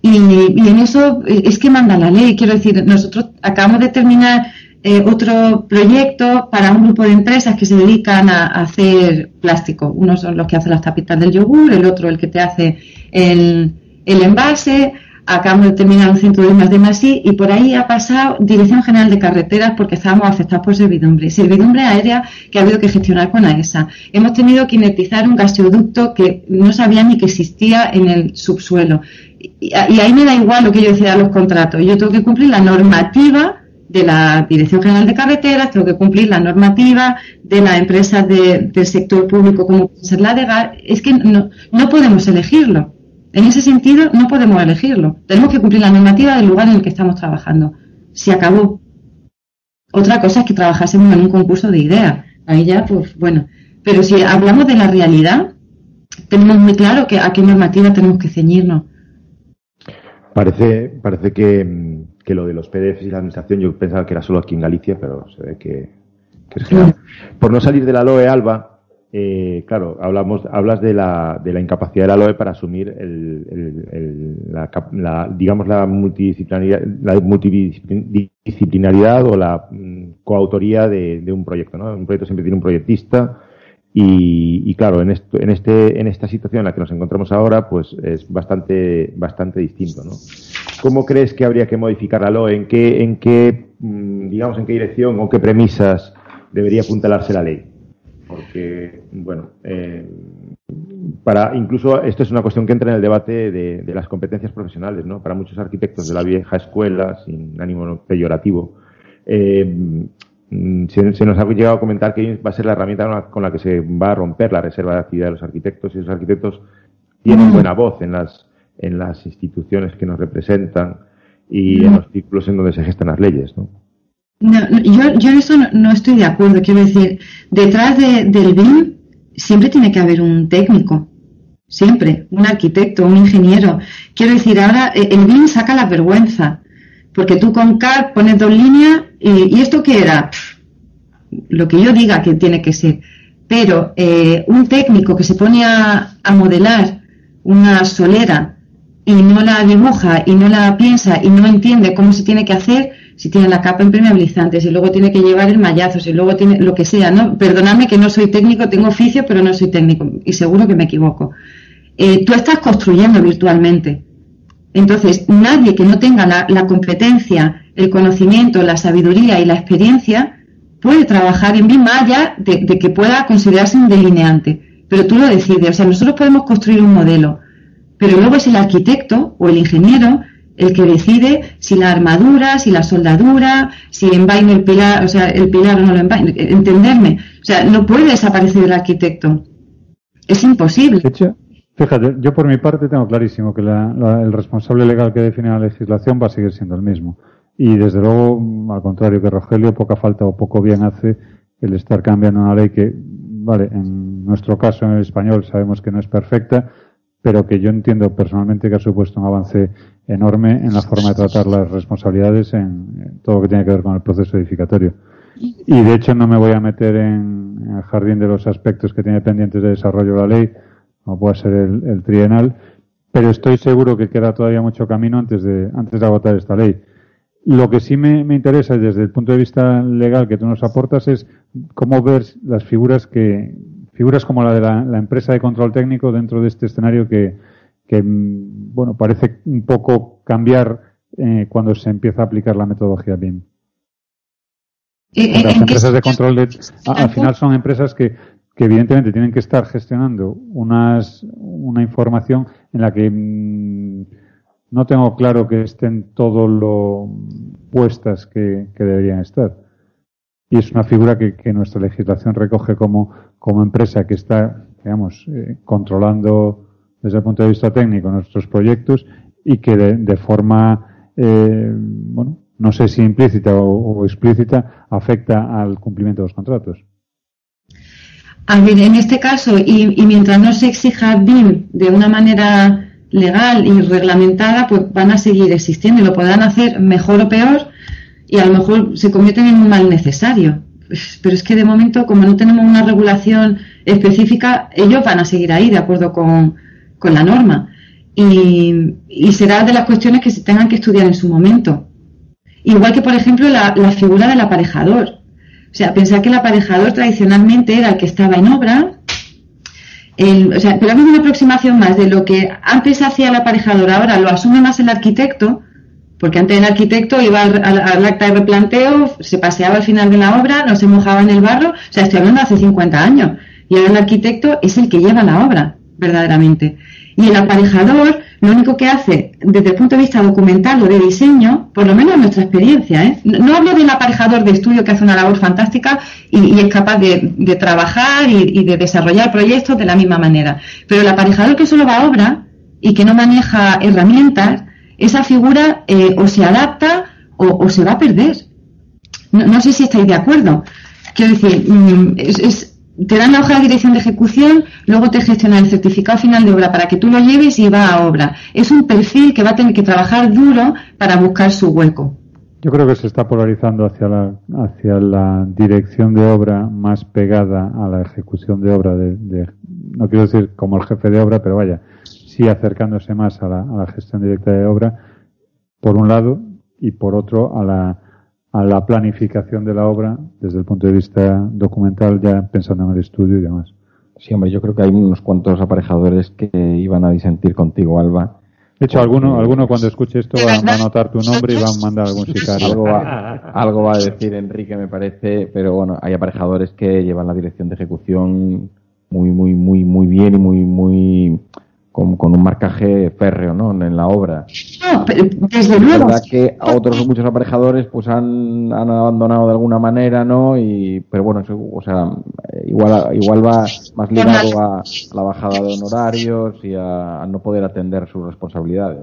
Y, en eso es que manda la ley. Quiero decir, nosotros acabamos de terminar eh, otro proyecto para un grupo de empresas que se dedican a, hacer plástico. Unos son los que hacen las tapitas del yogur, el otro el que te hace el, el envase. Acabamos de terminar un centro de más de Masí y por ahí ha pasado Dirección General de Carreteras porque estábamos afectados por servidumbre. Servidumbre aérea que ha habido que gestionar con AESA. Hemos tenido que inertizar un gasoducto que no sabía ni que existía en el subsuelo. Y, ahí me da igual lo que yo decida los contratos. Yo tengo que cumplir la normativa de la Dirección General de Carreteras, tengo que cumplir la normativa de las empresas del sector público como ser la de gas, es que no, no podemos elegirlo. En ese sentido, no podemos elegirlo. Tenemos que cumplir la normativa del lugar en el que estamos trabajando. Se acabó. Otra cosa es que trabajásemos en un concurso de ideas. Ahí ya, pues bueno. Pero si hablamos de la realidad, tenemos muy claro que a qué normativa tenemos que ceñirnos. Parece, parece que, que lo de los PDFs y la administración yo pensaba que era solo aquí en Galicia, pero se ve que, es general. Por no salir de la LOE Alba, eh, claro, hablamos, hablas de la, de la incapacidad de la LOE para asumir el, la, digamos la multidisciplinaridad, la multidisciplinaridad o la mm, coautoría de, de, un proyecto. ¿no? Un proyecto siempre tiene un proyectista y, claro, en, esto, en, este, en esta situación en la que nos encontramos ahora, pues es bastante, bastante distinto, ¿no? ¿Cómo crees que habría que modificar la LOE? ¿En qué, en qué, mm, digamos, en qué dirección o qué premisas debería apuntalarse la ley? Porque, bueno, eh, para incluso esto es una cuestión que entra en el debate de, de, las competencias profesionales, ¿no? Para muchos arquitectos de la vieja escuela, sin ánimo peyorativo, eh, Mm, se, nos ha llegado a comentar que va a ser la herramienta con la que se va a romper la reserva de actividad de los arquitectos y los arquitectos tienen buena voz en las, en las instituciones que nos representan y en los círculos en donde se gestan las leyes, ¿no? Yo, yo en eso no, estoy de acuerdo. Quiero decir, detrás del BIM siempre tiene que haber un técnico. Siempre. Un arquitecto, un ingeniero. Quiero decir, ahora eh, el BIM saca la vergüenza. Porque tú con CAD pones dos líneas y, ¿y esto qué era? lo que yo diga que tiene que ser. Pero eh, un técnico que se pone a, a modelar una solera y no la dibuja y no la piensa y no entiende cómo se tiene que hacer, si tiene la capa impermeabilizante, si luego tiene que llevar el mallazo, si luego tiene lo que sea, ¿no? Perdonadme que no soy técnico, tengo oficio, pero no soy técnico y seguro que me equivoco. Eh, tú estás construyendo virtualmente. Entonces, nadie que no tenga la, competencia, el conocimiento, la sabiduría y la experiencia puede trabajar en BIM más allá de, de que pueda considerarse un delineante. Pero tú lo decides. O sea, nosotros podemos construir un modelo, pero luego es el arquitecto o el ingeniero el que decide si la armadura, si la soldadura, si envaina el pilar, o sea, el pilar o no lo envaina, entenderme. O sea, no puede desaparecer el arquitecto. Es imposible. Fíjate, yo por mi parte tengo clarísimo que el responsable legal que define la legislación va a seguir siendo el mismo. Y desde luego, al contrario que Rogelio, poca falta o poco bien hace el estar cambiando una ley que, vale, en nuestro caso en el español sabemos que no es perfecta, pero que yo entiendo personalmente que ha supuesto un avance enorme en la forma de tratar las responsabilidades en, todo lo que tiene que ver con el proceso edificatorio. Y de hecho no me voy a meter en, el jardín de los aspectos que tiene pendientes de desarrollo la ley, como puede ser el, trienal, pero estoy seguro que queda todavía mucho camino antes de, antes de agotar esta ley. Lo que sí me, me interesa desde el punto de vista legal que tú nos aportas es cómo ver las figuras que, figuras como la de la, empresa de control técnico dentro de este escenario que, mm, bueno, parece un poco cambiar eh, cuando se empieza a aplicar la metodología BIM. Las empresas de control de, al final son empresas que, que evidentemente tienen que estar gestionando unas, una información en la que mm, no tengo claro que estén todo lo puestas que deberían estar. Y es una figura que, nuestra legislación recoge como, como empresa que está, digamos, eh, controlando desde el punto de vista técnico nuestros proyectos y que de, forma, eh, bueno, no sé si implícita o, explícita, afecta al cumplimiento de los contratos. A ver, en este caso, y, y mientras no se exija BIM de una manera legal y reglamentada, pues van a seguir existiendo y lo podrán hacer mejor o peor, y a lo mejor se convierten en un mal necesario. Pues, pero es que de momento, como no tenemos una regulación específica, ellos van a seguir ahí de acuerdo con, la norma. Y, será de las cuestiones que se tengan que estudiar en su momento. Igual que, por ejemplo, la, figura del aparejador. O sea, pensar que el aparejador tradicionalmente era el que estaba en obra, o sea, pero una aproximación más de lo que antes hacía el aparejador, ahora lo asume más el arquitecto, porque antes el arquitecto iba al, acta de replanteo, se paseaba al final de la obra, no se mojaba en el barro, o sea, estoy hablando de hace 50 años, y ahora el arquitecto es el que lleva la obra, verdaderamente. Y el aparejador lo único que hace desde el punto de vista documental o de diseño, por lo menos en nuestra experiencia, ¿eh? no, hablo del aparejador de estudio que hace una labor fantástica y, es capaz de, trabajar y, de desarrollar proyectos de la misma manera, pero el aparejador que solo va a obra y que no maneja herramientas, esa figura eh, o se adapta o, se va a perder. No, sé si estáis de acuerdo. Quiero decir, mm, te dan la hoja de dirección de ejecución, luego te gestiona el certificado final de obra para que tú lo lleves y va a obra. Es un perfil que va a tener que trabajar duro para buscar su hueco. Yo creo que se está polarizando hacia la, hacia la dirección de obra más pegada a la ejecución de obra, de, no quiero decir como el jefe de obra, pero vaya, sí acercándose más a la, gestión directa de obra, por un lado, y por otro a la, a la planificación de la obra desde el punto de vista documental, ya pensando en el estudio y demás. Sí, hombre, yo creo que hay unos cuantos aparejadores que iban a disentir contigo, Alba. De hecho, alguno, alguno cuando escuche esto va, a anotar tu nombre y va a mandar algún sicario. Algo va, algo va a decir Enrique, me parece, pero bueno, hay aparejadores que llevan la dirección de ejecución muy, muy, muy, muy bien y muy, muy, con, con, un marcaje férreo ¿no? en la obra. No, pero desde luego. Es verdad que a otros muchos aparejadores pues han, han abandonado de alguna manera, ¿no? Y, pero bueno, o sea, igual, igual va más ligado a, la bajada de honorarios y a, no poder atender sus responsabilidades.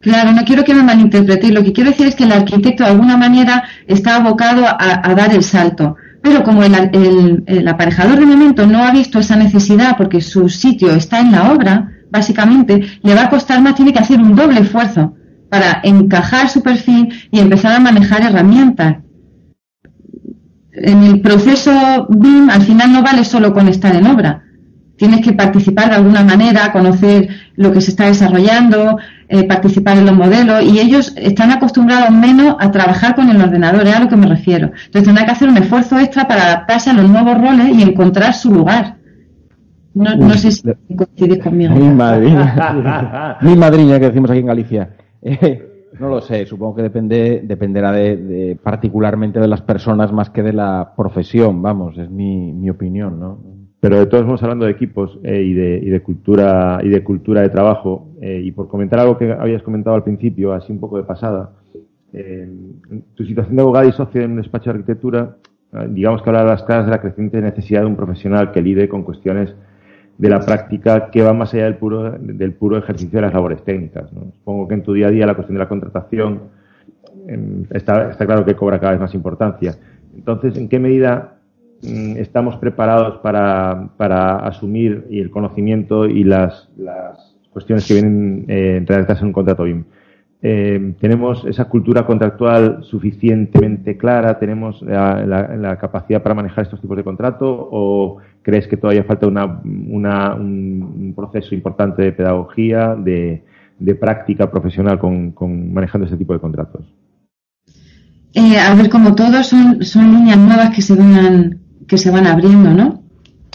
Claro, no quiero que me malinterpretéis. Lo que quiero decir es que el arquitecto de alguna manera está abocado a, dar el salto. Pero como el, el, el, aparejador de momento no ha visto esa necesidad porque su sitio está en la obra, básicamente, le va a costar más, tiene que hacer un doble esfuerzo para encajar su perfil y empezar a manejar herramientas. en el proceso BIM al final no vale solo con estar en obra. Tienes que participar de alguna manera, conocer lo que se está desarrollando, eh, participar en los modelos y ellos están acostumbrados menos a trabajar con el ordenador, es a lo que me refiero. Entonces tendrán que hacer un esfuerzo extra para adaptarse a los nuevos roles y encontrar su lugar. No, no sé si coincidís conmigo. Mi madrina. Mi madrina, que decimos aquí en Galicia. Eh, no lo sé, supongo que depende, dependerá de, particularmente de las personas más que de la profesión, vamos, es mi, mi opinión, ¿no? Pero de todos estamos hablando de equipos eh, y, de, y, de, cultura y de cultura de trabajo. Eh, y por comentar algo que habías comentado al principio, así un poco de pasada, eh, tu situación de abogado y socio en un despacho de arquitectura, digamos que habla de las claras de la creciente necesidad de un profesional que lide con cuestiones de la práctica que va más allá del puro, del puro ejercicio de las labores técnicas. Supongo que en tu día a día la cuestión de la contratación em, está, está claro que cobra cada vez más importancia. Entonces, ¿en qué medida mm, estamos preparados para, para, asumir el conocimiento y las, las cuestiones que vienen eh, redactadas en un contrato BIM? Eh, tenemos esa cultura contractual suficientemente clara, tenemos la, capacidad para manejar estos tipos de contrato o crees que todavía falta una, un proceso importante de pedagogía, de, práctica profesional con, manejando este tipo de contratos? Eh, a ver, como todos son, son líneas nuevas que se van que se van abriendo, ¿no?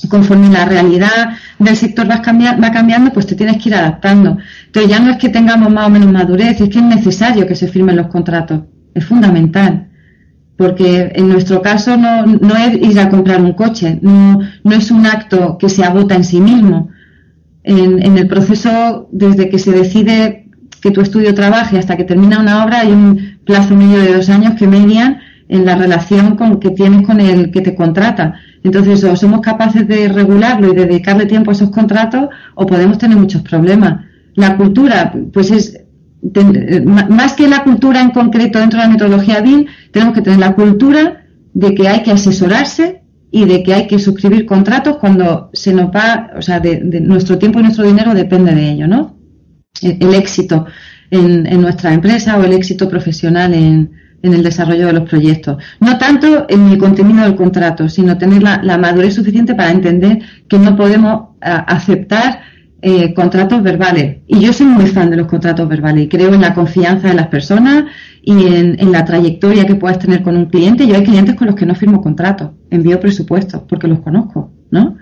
Conforme la realidad del sector va, va cambiando, pues te tienes que ir adaptando. Entonces ya no es que tengamos más o menos madurez, es que es necesario que se firmen los contratos. Es fundamental. Porque en nuestro caso no, no es ir a comprar un coche, no, no es un acto que se agota en sí mismo. En, en el proceso, desde que se decide que tu estudio trabaje hasta que termina una obra, hay un plazo medio de dos años que median en la relación con, que tienes con el que te contrata. Entonces, o somos capaces de regularlo y dedicarle tiempo a esos contratos, o podemos tener muchos problemas. La cultura, pues es, más que la cultura en concreto dentro de la metodología BIM, tenemos que tener la cultura de que hay que asesorarse y de que hay que suscribir contratos cuando se nos va, o sea, de, nuestro tiempo y nuestro dinero depende de ello, ¿no? El, éxito en, en, nuestra empresa o el éxito profesional en, en el desarrollo de los proyectos. No tanto en el contenido del contrato, sino tener la, madurez suficiente para entender que no podemos aceptar eh, contratos verbales. Y yo soy muy fan de los contratos verbales y creo en la confianza de las personas y en, la trayectoria que puedas tener con un cliente. Yo hay clientes con los que no firmo contratos, envío presupuestos porque los conozco, ¿no?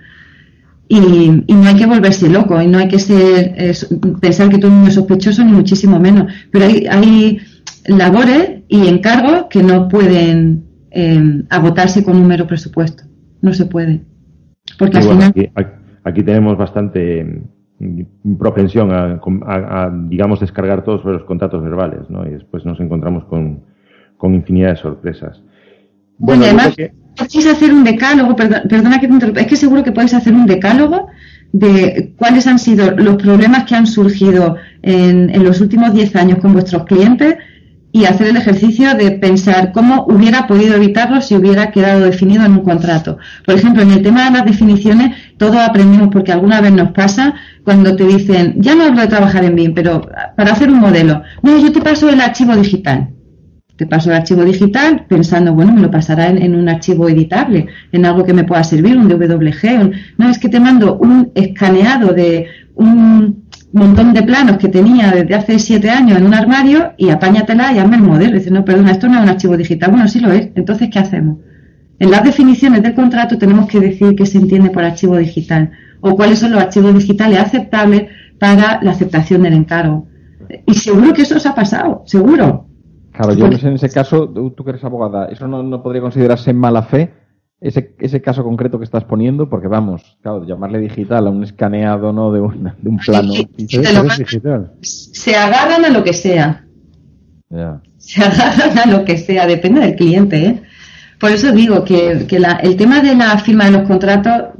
Y, no hay que volverse loco y no hay que ser, pensar que todo el mundo es sospechoso ni muchísimo menos. Pero hay, hay labores y encargos que no pueden eh, agotarse con un mero presupuesto. No se puede. Porque al final... Aquí, tenemos bastante mm, propensión a, digamos, descargar todos los contratos verbales, ¿no? Y después nos encontramos con, con infinidad de sorpresas. Bueno, además, podéis hacer un decálogo, perdona que te interrumpa, es que seguro que podéis hacer un decálogo de cuáles han sido los problemas que han surgido en, en los últimos 10 años con vuestros clientes y hacer el ejercicio de pensar cómo hubiera podido evitarlo si hubiera quedado definido en un contrato. Por ejemplo, en el tema de las definiciones, todos aprendemos porque alguna vez nos pasa cuando te dicen, ya no hablo de trabajar en BIM, pero para hacer un modelo, no, yo te paso el archivo digital. Te paso el archivo digital pensando, bueno, me lo pasará en, un archivo editable, en algo que me pueda servir, un DWG. no, es que te mando un escaneado de un montón de planos que tenía desde hace siete años en un armario y apáñatela y hazme el modelo. dice, no, perdona, esto no es un archivo digital. Bueno, sí lo es. Entonces, ¿qué hacemos? En las definiciones del contrato tenemos que decir qué se entiende por archivo digital o cuáles son los archivos digitales aceptables para la aceptación del encargo. Y seguro que eso os ha pasado, seguro. Claro, yo en ese caso, tú, que eres abogada, ¿eso no, no podría considerarse mala fe? Ese, ese caso concreto que estás poniendo, porque vamos, claro, llamarle digital a un escaneado no de, un, de un plano. Se agarran a lo que sea. Se agarran a lo que sea, depende del cliente. ¿eh? Por eso digo que, que la, el tema de la firma de los contratos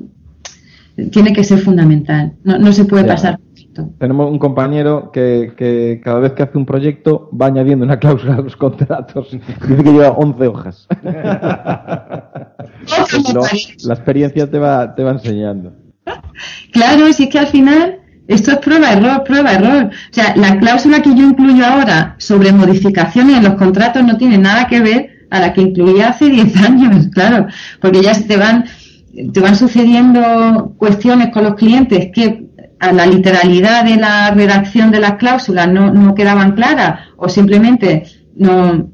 tiene que ser fundamental. No, no se puede pasar tenemos un compañero que, que, cada vez que hace un proyecto va añadiendo una cláusula a los contratos. Dice que lleva 11 hojas. la experiencia te va, te va enseñando. Claro, si es que al final esto es prueba, error, prueba, error. O sea, la cláusula que yo incluyo ahora sobre modificaciones en los contratos no tiene nada que ver a la que incluía hace 10 años, claro, porque ya se te van, te van sucediendo cuestiones con los clientes que a la literalidad de la redacción de las cláusulas no, no quedaban claras o simplemente no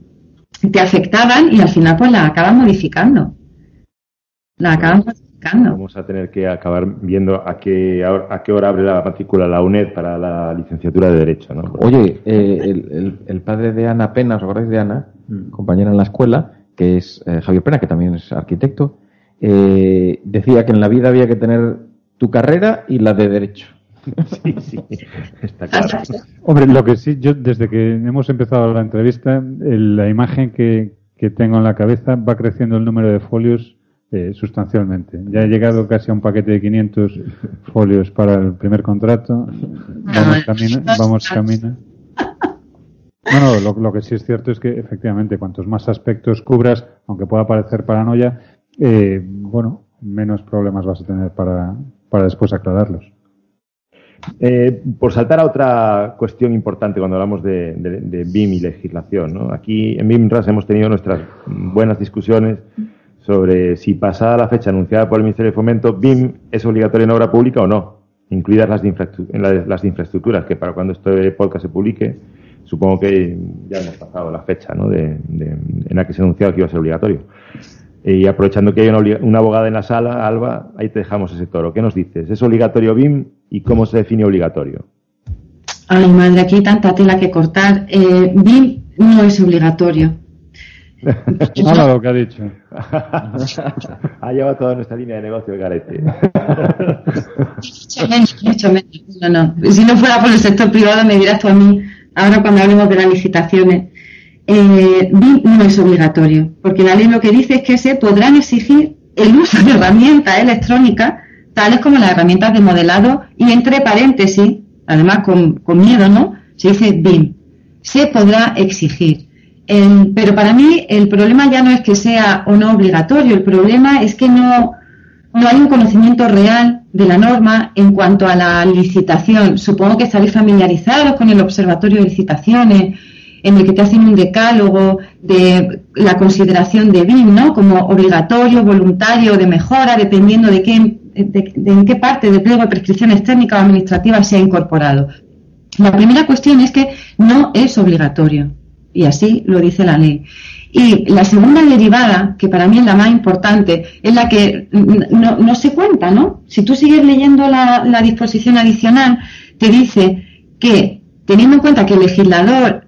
te afectaban y al final pues la acabas modificando. La acabas modificando. Vamos a tener que acabar viendo a qué, a qué hora abre la matrícula la UNED para la licenciatura de Derecho. ¿no? Oye, eh, el, el, padre de Ana Pena, ¿os acordáis de Ana? Mm. Compañera en la escuela, que es eh, Javier Pena, que también es arquitecto, eh, decía que en la vida había que tener tu carrera y la de Derecho. Sí, sí, está claro. Hombre, lo que sí, yo desde que hemos empezado la entrevista, la imagen que, tengo en la cabeza va creciendo el número de folios eh, sustancialmente. Ya he llegado casi a un paquete de 500 folios para el primer contrato. Vamos camino. Vamos camino. No, no, lo, que sí es cierto es que efectivamente cuantos más aspectos cubras, aunque pueda parecer paranoia, eh, bueno, menos problemas vas a tener para, para después aclararlos. Eh, por saltar a otra cuestión importante cuando hablamos de, BIM y legislación, ¿no? aquí en BIMRAS hemos tenido nuestras buenas discusiones sobre si pasada la fecha anunciada por el Ministerio de Fomento, BIM es obligatorio en obra pública o no, incluidas las de, infraestructuras, las infraestructuras, que para cuando este podcast se publique, supongo que ya hemos pasado la fecha de, en la que se anunciaba que iba a ser obligatorio. Y aprovechando que hay una, abogada en la sala, Alba, ahí te dejamos ese toro. ¿Qué nos dices? ¿Es obligatorio BIM y cómo se define obligatorio? Ay, madre, aquí hay tanta tela que cortar. Eh, BIM no es obligatorio. Nada lo que ha dicho. ha llevado toda nuestra línea de negocio el garete. mucho menos, mucho menos. No, no. Si no fuera por el sector privado, me dirás tú a mí, ahora cuando hablemos de las licitaciones, eh, BIM no es obligatorio, porque la ley lo que dice es que se podrán exigir el uso de herramientas electrónicas, tales como las herramientas de modelado, y entre paréntesis, además con, miedo, ¿no? Se dice BIM. Se podrá exigir. pero para mí el problema ya no es que sea o no obligatorio, el problema es que no, no hay un conocimiento real de la norma en cuanto a la licitación. Supongo que estaréis familiarizados con el Observatorio de Licitaciones, en el que te hacen un decálogo de la consideración de BIM, ¿no? Como obligatorio, voluntario, de mejora, dependiendo de, qué, en qué parte del pliego de prescripciones técnicas o administrativas se ha incorporado. La primera cuestión es que no es obligatorio, y así lo dice la ley. Y la segunda derivada, que para mí es la más importante, es la que no, se cuenta, ¿no? Si tú sigues leyendo la disposición adicional, te dice que teniendo en cuenta que el legislador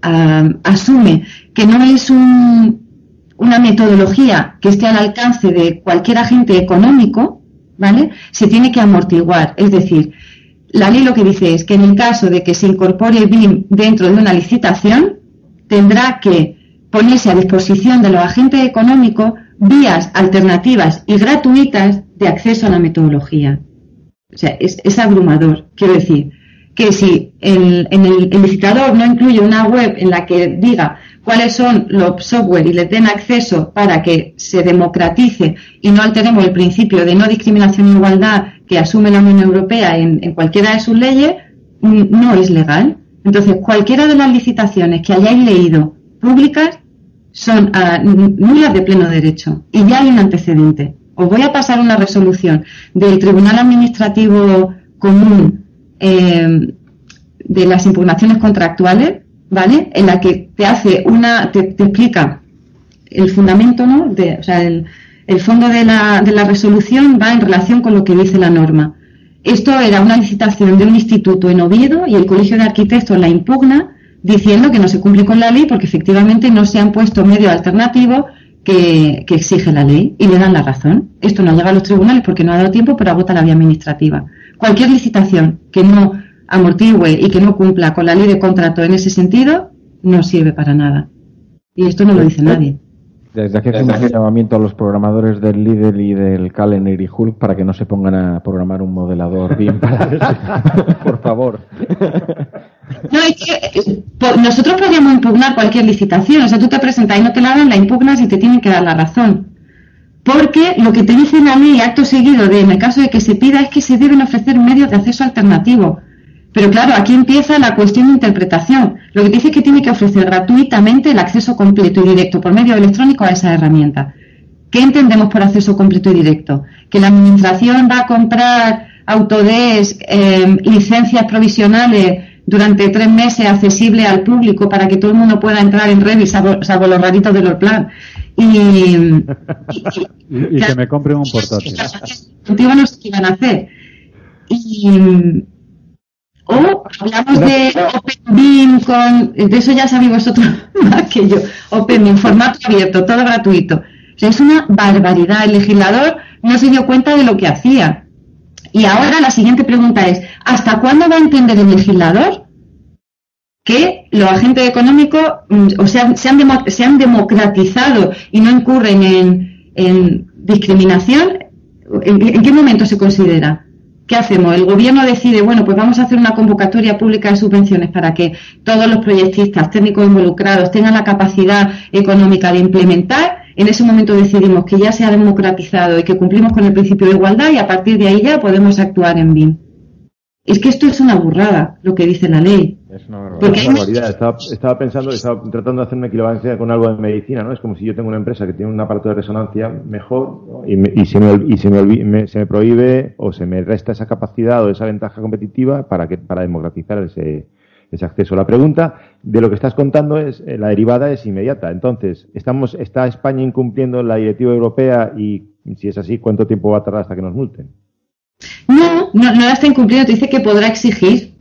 asume que no es una metodología que esté al alcance de cualquier agente económico, ¿vale? Se tiene que amortiguar. Es decir, la ley lo que dice es que en el caso de que se incorpore BIM dentro de una licitación, tendrá que ponerse a disposición de los agentes económicos vías alternativas y gratuitas de acceso a la metodología. O sea, es abrumador. Quiero decir, que si en, el, licitador no incluye una web en la que diga cuáles son los software y les den acceso para que se democratice y no alteremos el principio de no discriminación e igualdad que asume la Unión Europea en, cualquiera de sus leyes, no es legal. Entonces, cualquiera de las licitaciones que hayáis leído públicas son uh, nulas de pleno derecho y ya hay un antecedente. Os voy a pasar una resolución del Tribunal Administrativo Común eh, de las impugnaciones contractuales, ¿vale? En la que te hace una, te, explica el fundamento, ¿no? De, o sea, el, el fondo de la, de la resolución va en relación con lo que dice la norma. Esto era una licitación de un instituto en Oviedo y el Colegio de Arquitectos la impugna diciendo que no se cumple con la ley porque efectivamente no se han puesto medios alternativos que, que, exige la ley y le dan la razón. Esto no llega a los tribunales porque no ha dado tiempo, pero agota la vía administrativa. Cualquier licitación que no amortigüe y que no cumpla con la ley de contrato en ese sentido no sirve para nada. Y esto no lo dice nadie. Desde aquí hacemos un llamamiento a los programadores del Lidl y del Calendar y Hulk para que no se pongan a programar un modelador bien para Por favor. No, es que nosotros podríamos impugnar cualquier licitación. O sea, tú te presentas y no te la dan, la impugnas y te tienen que dar la razón. Porque lo que te dice la ley, acto seguido de, en el caso de que se pida, es que se deben ofrecer medios de acceso alternativo. Pero claro, aquí empieza la cuestión de interpretación. Lo que dice es que tiene que ofrecer gratuitamente el acceso completo y directo por medio electrónico a esa herramienta. ¿Qué entendemos por acceso completo y directo? Que la administración va a comprar Autodesk eh, licencias provisionales durante tres meses accesible al público para que todo el mundo pueda entrar en Revit, salvo, los raritos de los plan. Y, que me compren un portátil. Contigo no qué iban a hacer. Y, o hablamos de OpenBeam con, de eso ya sabéis vosotros más que yo, OpenBeam, formato abierto, todo gratuito. O sea, es una barbaridad. El legislador no se dio cuenta de lo que hacía. Y ahora la siguiente pregunta es, ¿hasta cuándo va a entender el legislador que los agentes económicos mm, o sea, se, han democratizado y no incurren en, discriminación? ¿En, qué momento se considera? ¿Qué hacemos? El gobierno decide, bueno, pues vamos a hacer una convocatoria pública de subvenciones para que todos los proyectistas técnicos involucrados tengan la capacidad económica de implementar en ese momento decidimos que ya se ha democratizado y que cumplimos con el principio de igualdad y a partir de ahí ya podemos actuar en BIM. Es que esto es una burrada, lo que dice la ley. Es una barbaridad. Estaba, pensando, estaba tratando de hacer una equivalencia con algo de medicina, ¿no? Es como si yo tengo una empresa que tiene un aparato de resonancia mejor y, me, y, se, me, y se, me, se me prohíbe o se me resta esa capacidad o esa ventaja competitiva para, que, para democratizar ese, ese acceso. La pregunta de lo que estás contando es, eh, la derivada es inmediata. Entonces, estamos, ¿está España incumpliendo la directiva europea y si es así, cuánto tiempo va a tardar hasta que nos multen? No, no, no la está incumpliendo, te dice que podrá exigir.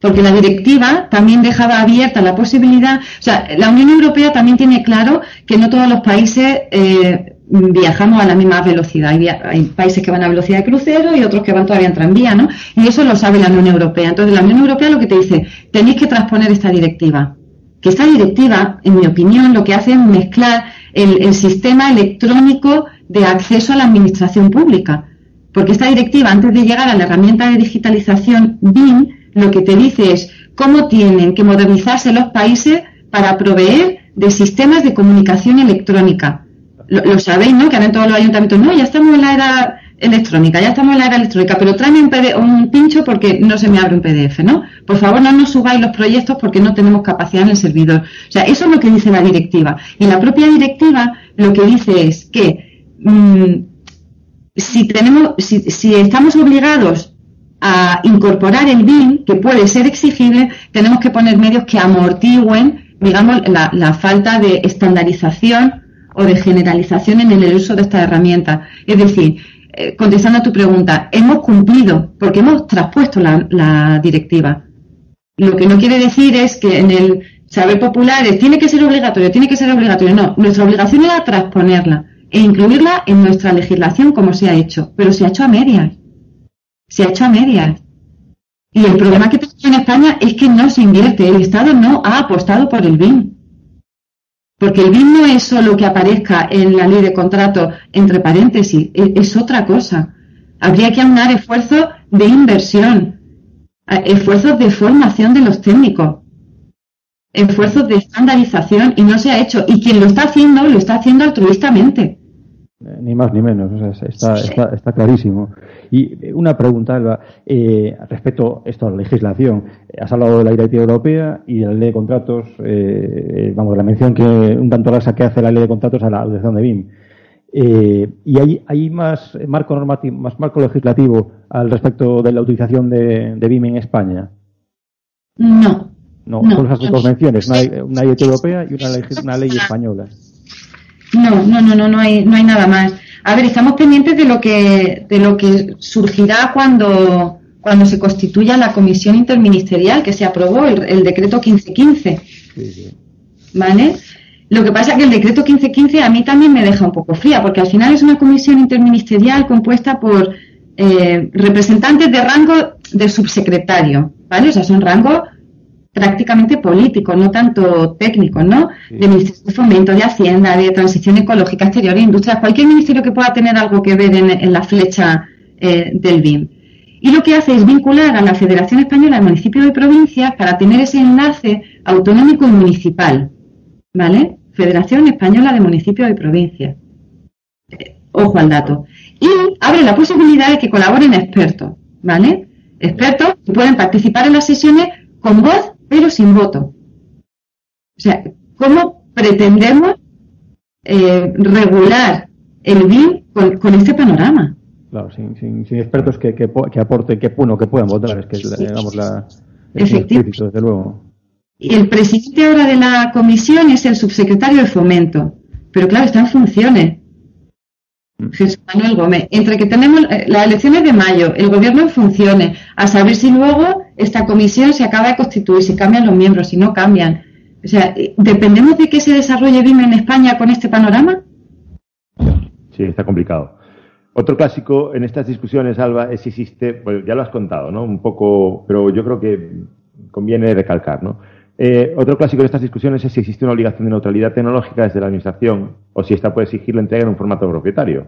Porque la directiva también dejaba abierta la posibilidad, o sea, la Unión Europea también tiene claro que no todos los países eh, viajamos a la misma velocidad. Hay, países que van a velocidad de crucero y otros que van todavía en tranvía, ¿no? Y eso lo sabe la Unión Europea. Entonces, la Unión Europea lo que te dice, tenéis que transponer esta directiva. Que esta directiva, en mi opinión, lo que hace es mezclar el, el sistema electrónico de acceso a la administración pública. Porque esta directiva, antes de llegar a la herramienta de digitalización BIM, lo que te dice es cómo tienen que modernizarse los países para proveer de sistemas de comunicación electrónica lo, sabéis, ¿no? Que ahora en todos los ayuntamientos, no, ya estamos en la era electrónica, ya estamos en la era electrónica, pero tráeme un, pincho porque no se me abre un PDF, ¿no? Por favor, no nos subáis los proyectos porque no tenemos capacidad en el servidor. O sea, eso es lo que dice la directiva. Y la propia directiva lo que dice es que mm, si tenemos, si, si estamos obligados a incorporar el BIM, que puede ser exigible, tenemos que poner medios que amortigüen, digamos, la, falta de estandarización o de generalización en el uso de esta herramienta. Es decir, eh, contestando a tu pregunta, hemos cumplido porque hemos traspuesto la, directiva. Lo que no quiere decir es que en el saber popular tiene que ser obligatorio, tiene que ser obligatorio. No, nuestra obligación era transponerla e incluirla en nuestra legislación como se ha hecho, pero se ha hecho a medias. Se ha hecho a medias. Y el problema que tenemos en España es que no se invierte, el Estado no ha apostado por el BIM. Porque el BIM no es solo que aparezca en la ley de contrato entre paréntesis, e-, es, otra cosa. Habría que aunar esfuerzos de inversión, esfuerzos de formación de los técnicos, esfuerzos de estandarización y no se ha hecho. Y quien lo está haciendo, lo está haciendo altruistamente. Eh, ni más ni menos, está, está, está, clarísimo. Y eh, una pregunta, Alba, eh, respecto a esto a la legislación. Has hablado de la directiva europea y de la ley de contratos, eh, vamos, la mención que un tanto laxa que hace la ley de contratos a la audición de BIM. ¿Y hay, hay más marco normativo, más marco legislativo al respecto de la utilización de, BIM en España? No. No, no esas dos menciones, una, una directiva europea y una una ley española. No, no, no, no, no hay, no hay nada más. A ver, estamos pendientes de lo que, de lo que surgirá cuando, cuando se constituya la comisión interministerial que se aprobó, el, decreto 1515. ¿Vale? Lo que pasa es que el decreto 1515 a mí también me deja un poco fría, porque al final es una comisión interministerial compuesta por eh, representantes de rango de subsecretario, ¿vale? O sea, son rangos prácticamente políticos, no tanto técnicos, ¿no? De Ministerio de Fomento, de Hacienda, de Transición Ecológica Exterior e Industria, cualquier ministerio que pueda tener algo que ver en, la flecha eh, del BIM. Y lo que hace es vincular a la Federación Española de Municipios y Provincias para tener ese enlace autonómico y municipal, ¿vale? Federación Española de Municipios y Provincias. Eh, ojo al dato. Y abre la posibilidad de que colaboren expertos, ¿vale? expertos que pueden participar en las sesiones con voz, pero sin voto. O sea, ¿cómo pretendemos eh, regular el BIM con, este panorama? Claro, sin, sin, expertos que, que, que aporten, que, que puedan votar, es que es, digamos, la, desde luego. Y el presidente ahora de la comisión es el subsecretario de fomento, pero claro, está en funciones. Mm. Jesús Manuel Gómez, entre que tenemos eh, las elecciones de mayo, el gobierno en funciones, a saber si luego esta comisión se acaba de constituir, si cambian los miembros, si no cambian. O sea, ¿dependemos de que se desarrolle BIM en España con este panorama? Sí, está complicado. Otro clásico en estas discusiones, Alba, es si existe, pues ya lo has contado, ¿no? Un poco, pero yo creo que conviene recalcar, ¿no? Eh, otro clásico de estas discusiones es si existe una obligación de neutralidad tecnológica desde la Administración o si esta puede exigir la entrega en un formato propietario.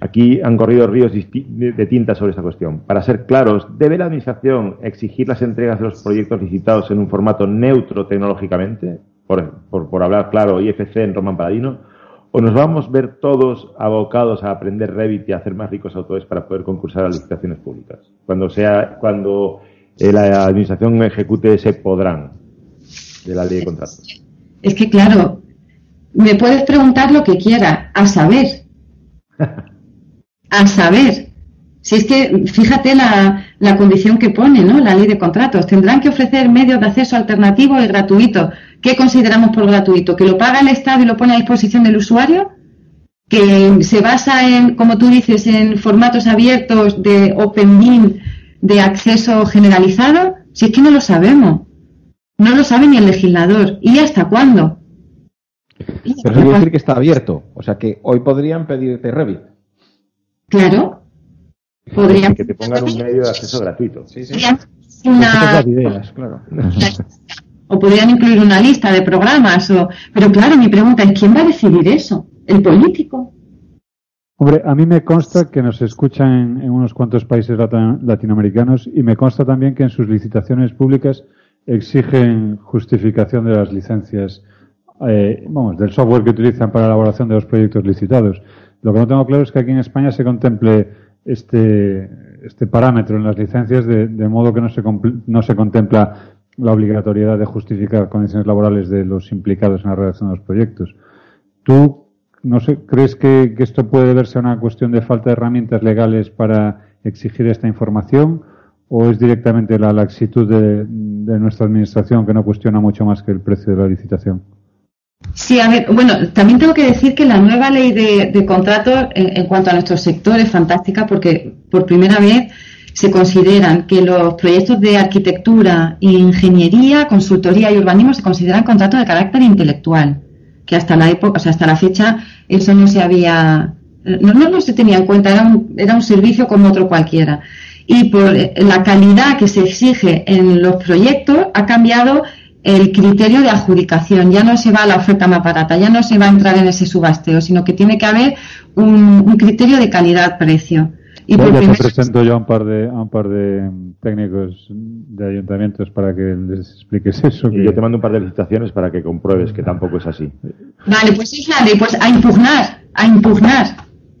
Aquí han corrido ríos de tinta sobre esta cuestión. Para ser claros, ¿debe la Administración exigir las entregas de los proyectos licitados en un formato neutro tecnológicamente? Por, hablar claro, IFC en Román Paladino. ¿O nos vamos a ver todos abocados a aprender Revit y a hacer más ricos autores para poder concursar a licitaciones públicas? Cuando, sea, cuando eh, la Administración ejecute ese podrán de la ley de contratos. Es que, claro, me puedes preguntar lo que quiera, a saber. a saber. Si es que, fíjate la, la, condición que pone, ¿no? La ley de contratos. Tendrán que ofrecer medios de acceso alternativos y gratuitos. ¿Qué consideramos por gratuito? ¿Que lo paga el Estado y lo pone a disposición del usuario? ¿Que se basa en, como tú dices, en formatos abiertos de Open BIM de acceso generalizado? Si es que no lo sabemos. No lo sabe ni el legislador. ¿Y hasta cuándo? Pero decir que está abierto. O sea que hoy podrían pedirte Revit. Claro. Podrían. Que te pongan un medio de acceso gratuito. Sí, sí. Una... Ideas, claro. O podrían incluir una lista de programas. O... Pero claro, mi pregunta es: ¿quién va a decidir eso? ¿El político? Hombre, a mí me consta que nos escuchan en unos cuantos países latinoamericanos y me consta también que en sus licitaciones públicas exigen justificación de las licencias, eh, vamos, del software que utilizan para la elaboración de los proyectos licitados. Lo que no tengo claro es que aquí en España se contemple este, este parámetro en las licencias de, modo que no se, no se contempla la obligatoriedad de justificar condiciones laborales de los implicados en la redacción de los proyectos. ¿Tú no sé, crees que, que esto puede verse a una cuestión de falta de herramientas legales para exigir esta información? o es directamente la laxitud de, nuestra administración que no cuestiona mucho más que el precio de la licitación? Sí, a ver, bueno, también tengo que decir que la nueva ley de, contratos en, cuanto a nuestro sector es fantástica porque por primera vez se consideran que los proyectos de arquitectura, ingeniería, consultoría y urbanismo se consideran contratos de carácter intelectual, que hasta la época, o sea, hasta la fecha eso no se había, no, no, se tenía en cuenta, era un, era un servicio como otro cualquiera. Y por la calidad que se exige en los proyectos ha cambiado el criterio de adjudicación. Ya no se va a la oferta más barata, ya no se va a entrar en ese subasteo, sino que tiene que haber un, criterio de calidad-precio. Y por te presento yo a un par de a un par de técnicos de ayuntamientos para que les expliques eso. Y yo te mando un par de licitaciones para que compruebes que tampoco es así. Vale, pues es la ley, pues a impugnar, a impugnar.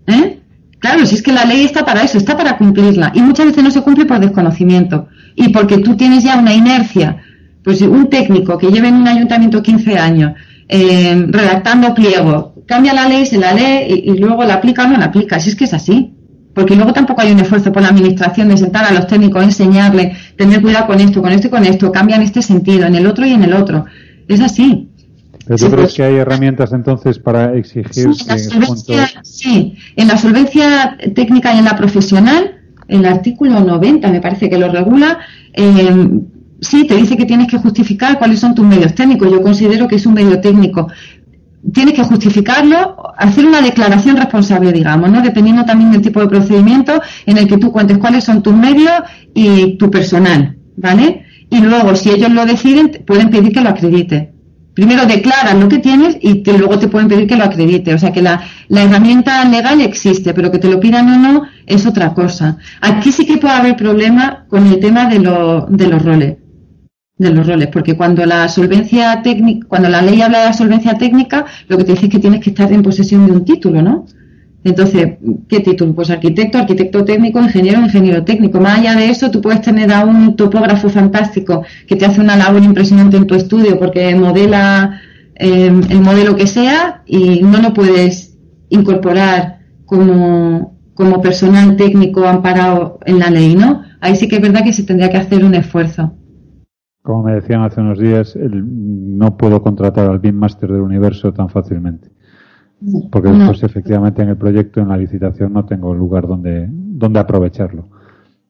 ¿eh? Claro, si es que la ley está para eso, está para cumplirla. Y muchas veces no se cumple por desconocimiento. Y porque tú tienes ya una inercia. Pues un técnico que lleve en un ayuntamiento 15 años eh, redactando pliego, cambia la ley, se la lee y, luego la aplica o no la aplica. Si es que es así. Porque luego tampoco hay un esfuerzo por la administración de sentar a los técnicos, enseñarles, tener cuidado con esto, con esto y con esto, cambia en este sentido, en el otro y en el otro. Es así. ¿Pero tú crees pues que hay herramientas entonces para exigir sí, sí, en la solvencia técnica y en la profesional, el artículo 90 me parece que lo regula, eh, sí, te dice que tienes que justificar cuáles son tus medios técnicos. Yo considero que es un medio técnico. Tienes que justificarlo, hacer una declaración responsable, digamos, ¿no? Dependiendo también del tipo de procedimiento en el que tú cuentes cuáles son tus medios y tu personal, ¿vale? Y luego, si ellos lo deciden, pueden pedir que lo acredite primero declaran lo que tienes y luego te pueden pedir que lo acredite. O sea que la, herramienta legal existe, pero que te lo pidan o no es otra cosa. Aquí sí que puede haber problema con el tema de, de los roles. De los roles, porque cuando la solvencia técnica, cuando la ley habla de la solvencia técnica, lo que te dice es que tienes que estar en posesión de un título, ¿no? Entonces, ¿qué título? Pues arquitecto, arquitecto técnico, ingeniero, ingeniero técnico. Más allá de eso, tú puedes tener a un topógrafo fantástico que te hace una labor impresionante en tu estudio porque modela eh, el modelo que sea y no lo puedes incorporar como, como personal técnico amparado en la ley, ¿no? Ahí sí que es verdad que se tendría que hacer un esfuerzo. Como me decían hace unos días, no puedo contratar al BIM Master del universo tan fácilmente. Porque después, efectivamente, en el proyecto, en la licitación, no tengo lugar donde, donde aprovecharlo.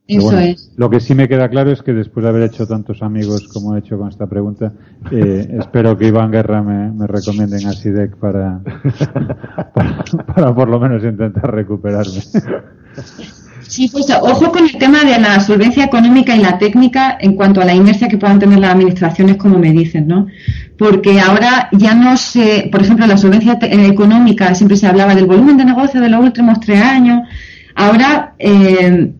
Eso es. Lo que sí me queda claro es que después de haber hecho tantos amigos como he hecho con esta pregunta, eh, espero que Iván Guerra me, me recomienden a SIDEC para, para, por lo menos intentar recuperarme. Sí, pues ojo con el tema de la solvencia económica y la técnica en cuanto a la inercia que puedan tener las administraciones, como me dicen, ¿no? Porque ahora ya no se, por ejemplo, la solvencia económica siempre se hablaba del volumen de negocio de los últimos tres años. Ahora eh,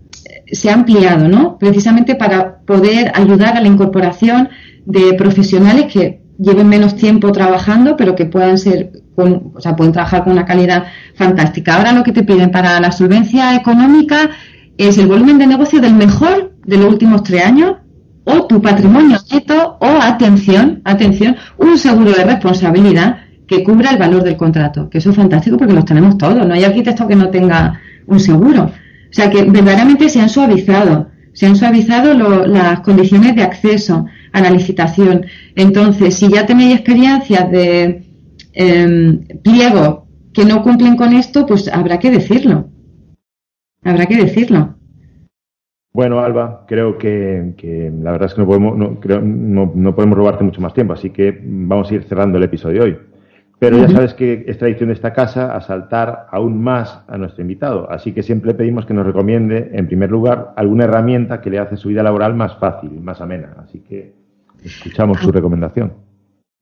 se ha ampliado, ¿no? Precisamente para poder ayudar a la incorporación de profesionales que lleven menos tiempo trabajando, pero que puedan ser, o sea, pueden trabajar con una calidad fantástica. Ahora lo que te piden para la solvencia económica es el volumen de negocio del mejor de los últimos tres años o tu patrimonio neto o atención, atención, un seguro de responsabilidad que cubra el valor del contrato, que eso es fantástico porque los tenemos todos, no hay arquitecto que no tenga un seguro. O sea que verdaderamente se han suavizado, se han suavizado las condiciones de acceso a la licitación. Entonces, si ya tenéis experiencias de eh, pliegos que no cumplen con esto, pues habrá que decirlo. Habrá que decirlo. Bueno, Alba, creo que, la verdad es que no podemos, no, no podemos robarte mucho más tiempo, así que vamos a ir cerrando el episodio de hoy. Pero ya sabes que es tradición de esta casa asaltar aún más a nuestro invitado, así que siempre pedimos que nos recomiende, en primer lugar, alguna herramienta que le hace su vida laboral más fácil, más amena. Así que escuchamos su recomendación.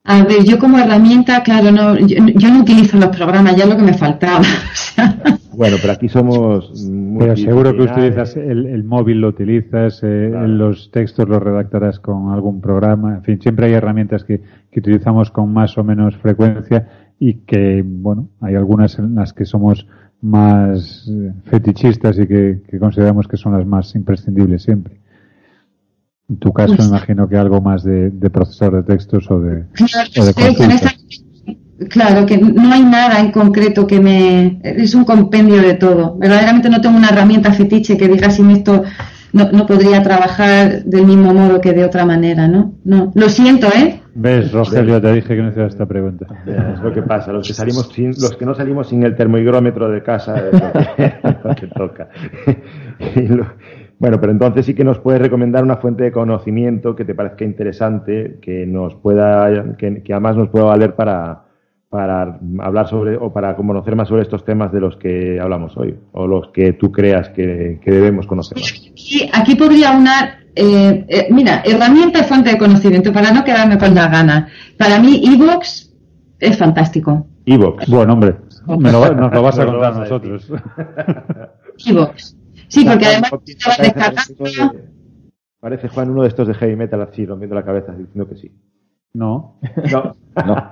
A ver, yo como herramienta, claro, no, yo, no utilizo los programas, ya es lo que me faltaba. Bueno, pero aquí somos. Pero seguro que utilizas el, móvil, lo utilizas, eh, los textos los redactarás con algún programa. En fin, siempre hay herramientas que, que utilizamos con más o menos frecuencia y que, bueno, hay algunas en las que somos más eh, fetichistas y que, consideramos que son las más imprescindibles siempre. En tu caso, me imagino que algo más de, procesador de textos o de, o de Claro, que no hay nada en concreto que me... Es un compendio de todo. Verdaderamente no tengo una herramienta fetiche que diga sin esto no, no podría trabajar del mismo modo que de otra manera, ¿no? No, lo siento, ¿eh? ¿Ves, Rogelio? Te dije que no hiciera esta pregunta. Es lo que pasa. Los que, salimos sin, los que no salimos sin el termohigrómetro de casa es lo que, toca. bueno, pero entonces sí que nos puedes recomendar una fuente de conocimiento que te parezca interesante, que nos pueda, que además nos pueda valer para, para hablar sobre o para conocer más sobre estos temas de los que hablamos hoy o los que tú creas que, debemos conocer más. Sí, aquí podría unar, eh, eh, mira, herramienta y fuente de conocimiento para no quedarme con la gana. Para mí, Evox es fantástico. Evox. Bueno, hombre, nos lo vas a contar nosotros. Evox. Sí, porque además estaba descargando. Parece Juan uno de estos de heavy metal así, rompiendo la cabeza, diciendo que sí. No. No. no.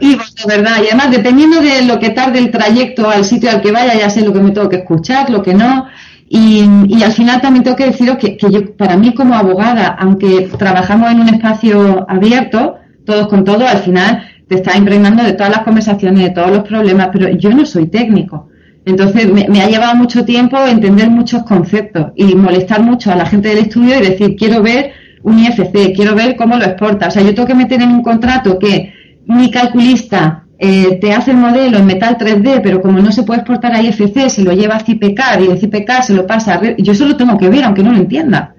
Y de verdad, y además dependiendo de lo que tarde el trayecto al sitio al que vaya, ya sé lo que me tengo que escuchar, lo que no. Y, y al final también tengo que deciros que, que, yo, para mí como abogada, aunque trabajamos en un espacio abierto, todos con todos, al final te está impregnando de todas las conversaciones, de todos los problemas, pero yo no soy técnico. Entonces me, ha llevado mucho tiempo entender muchos conceptos y molestar mucho a la gente del estudio y decir, quiero ver un IFC, quiero ver cómo lo exporta. O sea, yo tengo que meter en un contrato que mi calculista eh, te hace el modelo en metal 3D, pero como no se puede exportar a IFC, se lo lleva a CIPK y de CIPK se lo pasa a... Yo eso lo tengo que ver, aunque no lo entienda.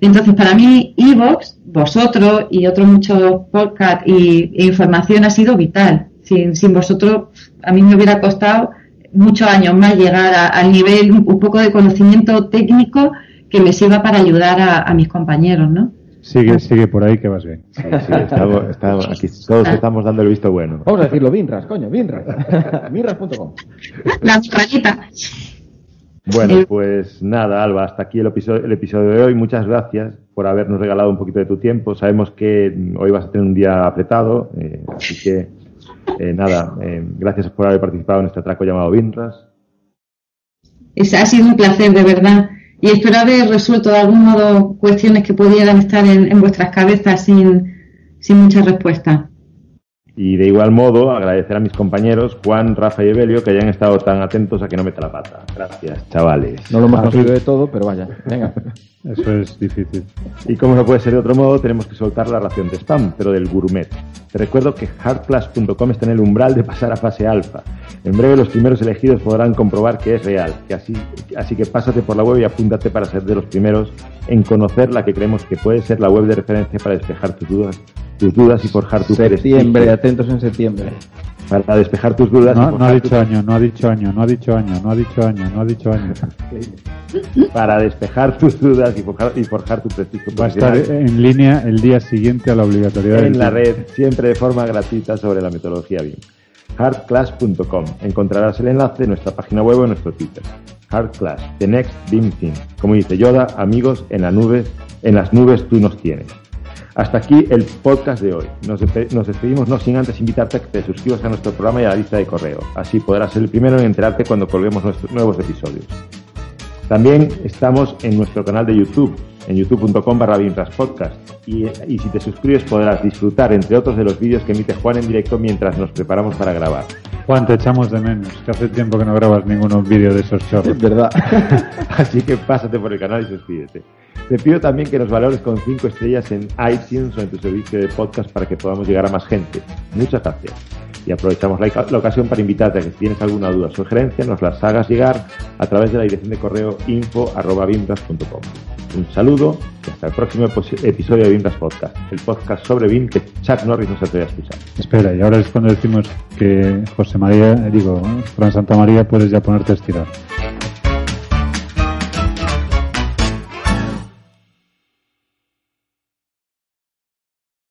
Entonces, para mí, Evox, vosotros y otros muchos podcasts y, e información ha sido vital. Sin, sin vosotros, a mí me hubiera costado muchos años más llegar al nivel, un, poco de conocimiento técnico que me sirva para ayudar a, mis compañeros, ¿no? Sigue, sigue por ahí que vas bien. Sí, sí, estamos, aquí todos estamos dando el visto bueno. Vamos a decirlo, Binras, coño, Binras. Binras.com. La rayita. Bueno, pues nada, Alba, hasta aquí el episodio, el episodio de hoy. Muchas gracias por habernos regalado un poquito de tu tiempo. Sabemos que hoy vas a tener un día apretado, eh, así que Eh, nada, eh, gracias por haber participado en este atraco llamado Vinras. Ha sido un placer, de verdad. Y espero haber resuelto de algún modo cuestiones que pudieran estar en, en vuestras cabezas sin, sin mucha respuesta. Y de igual modo, agradecer a mis compañeros Juan, Rafa y Evelio que hayan estado tan atentos a que no meta la pata. Gracias, chavales. No lo hemos conseguido de todo, pero vaya. Venga. Eso es difícil. Y como no puede ser de otro modo, tenemos que soltar la ración de spam, pero del gourmet. Te recuerdo que hardclass.com está en el umbral de pasar a fase alfa. En breve los primeros elegidos podrán comprobar que es real. Que así, así que pásate por la web y apúntate para ser de los primeros en conocer la que creemos que puede ser la web de referencia para despejar tus dudas, tus dudas y forjar tu Septiembre, atentos en septiembre. Para despejar tus dudas. y No, no ha forjar dicho tu- año, no ha dicho año, no ha dicho año, no ha dicho año, no ha dicho año. para despejar tus dudas y forjar, y forjar tu prestigio Va a estar en línea el día siguiente a la obligatoriedad. en del la tiempo. red, siempre de forma gratuita sobre la metodología BIM. hardclass.com. Encontrarás el enlace en nuestra página web o en nuestro Twitter. Hardclass, the next BIM thing. Como dice Yoda, amigos, en la nube, en las nubes tú nos tienes. Hasta aquí el podcast de hoy. Nos, despe- nos despedimos no sin antes invitarte a que te suscribas a nuestro programa y a la lista de correo. Así podrás ser el primero en enterarte cuando colguemos nuestros nuevos episodios. También estamos en nuestro canal de YouTube, en youtube.com barra podcast. Y, y si te suscribes podrás disfrutar, entre otros, de los vídeos que emite Juan en directo mientras nos preparamos para grabar. Juan, te echamos de menos, que hace tiempo que no grabas ningún vídeo de esos chorros. verdad. Así que pásate por el canal y suscríbete. Te pido también que nos valores con 5 estrellas en iTunes o en tu servicio de podcast para que podamos llegar a más gente. Muchas gracias. Y aprovechamos la, la ocasión para invitarte a que si tienes alguna duda o sugerencia nos las hagas llegar a través de la dirección de correo info.bimbras.com. Un saludo y hasta el próximo epi- episodio de Bimbras Podcast, el podcast sobre BIM que Chuck Norris nos atreve a escuchar. Espera, y ahora es cuando decimos que José María, digo, Fran Santa María, puedes ya ponerte a estirar.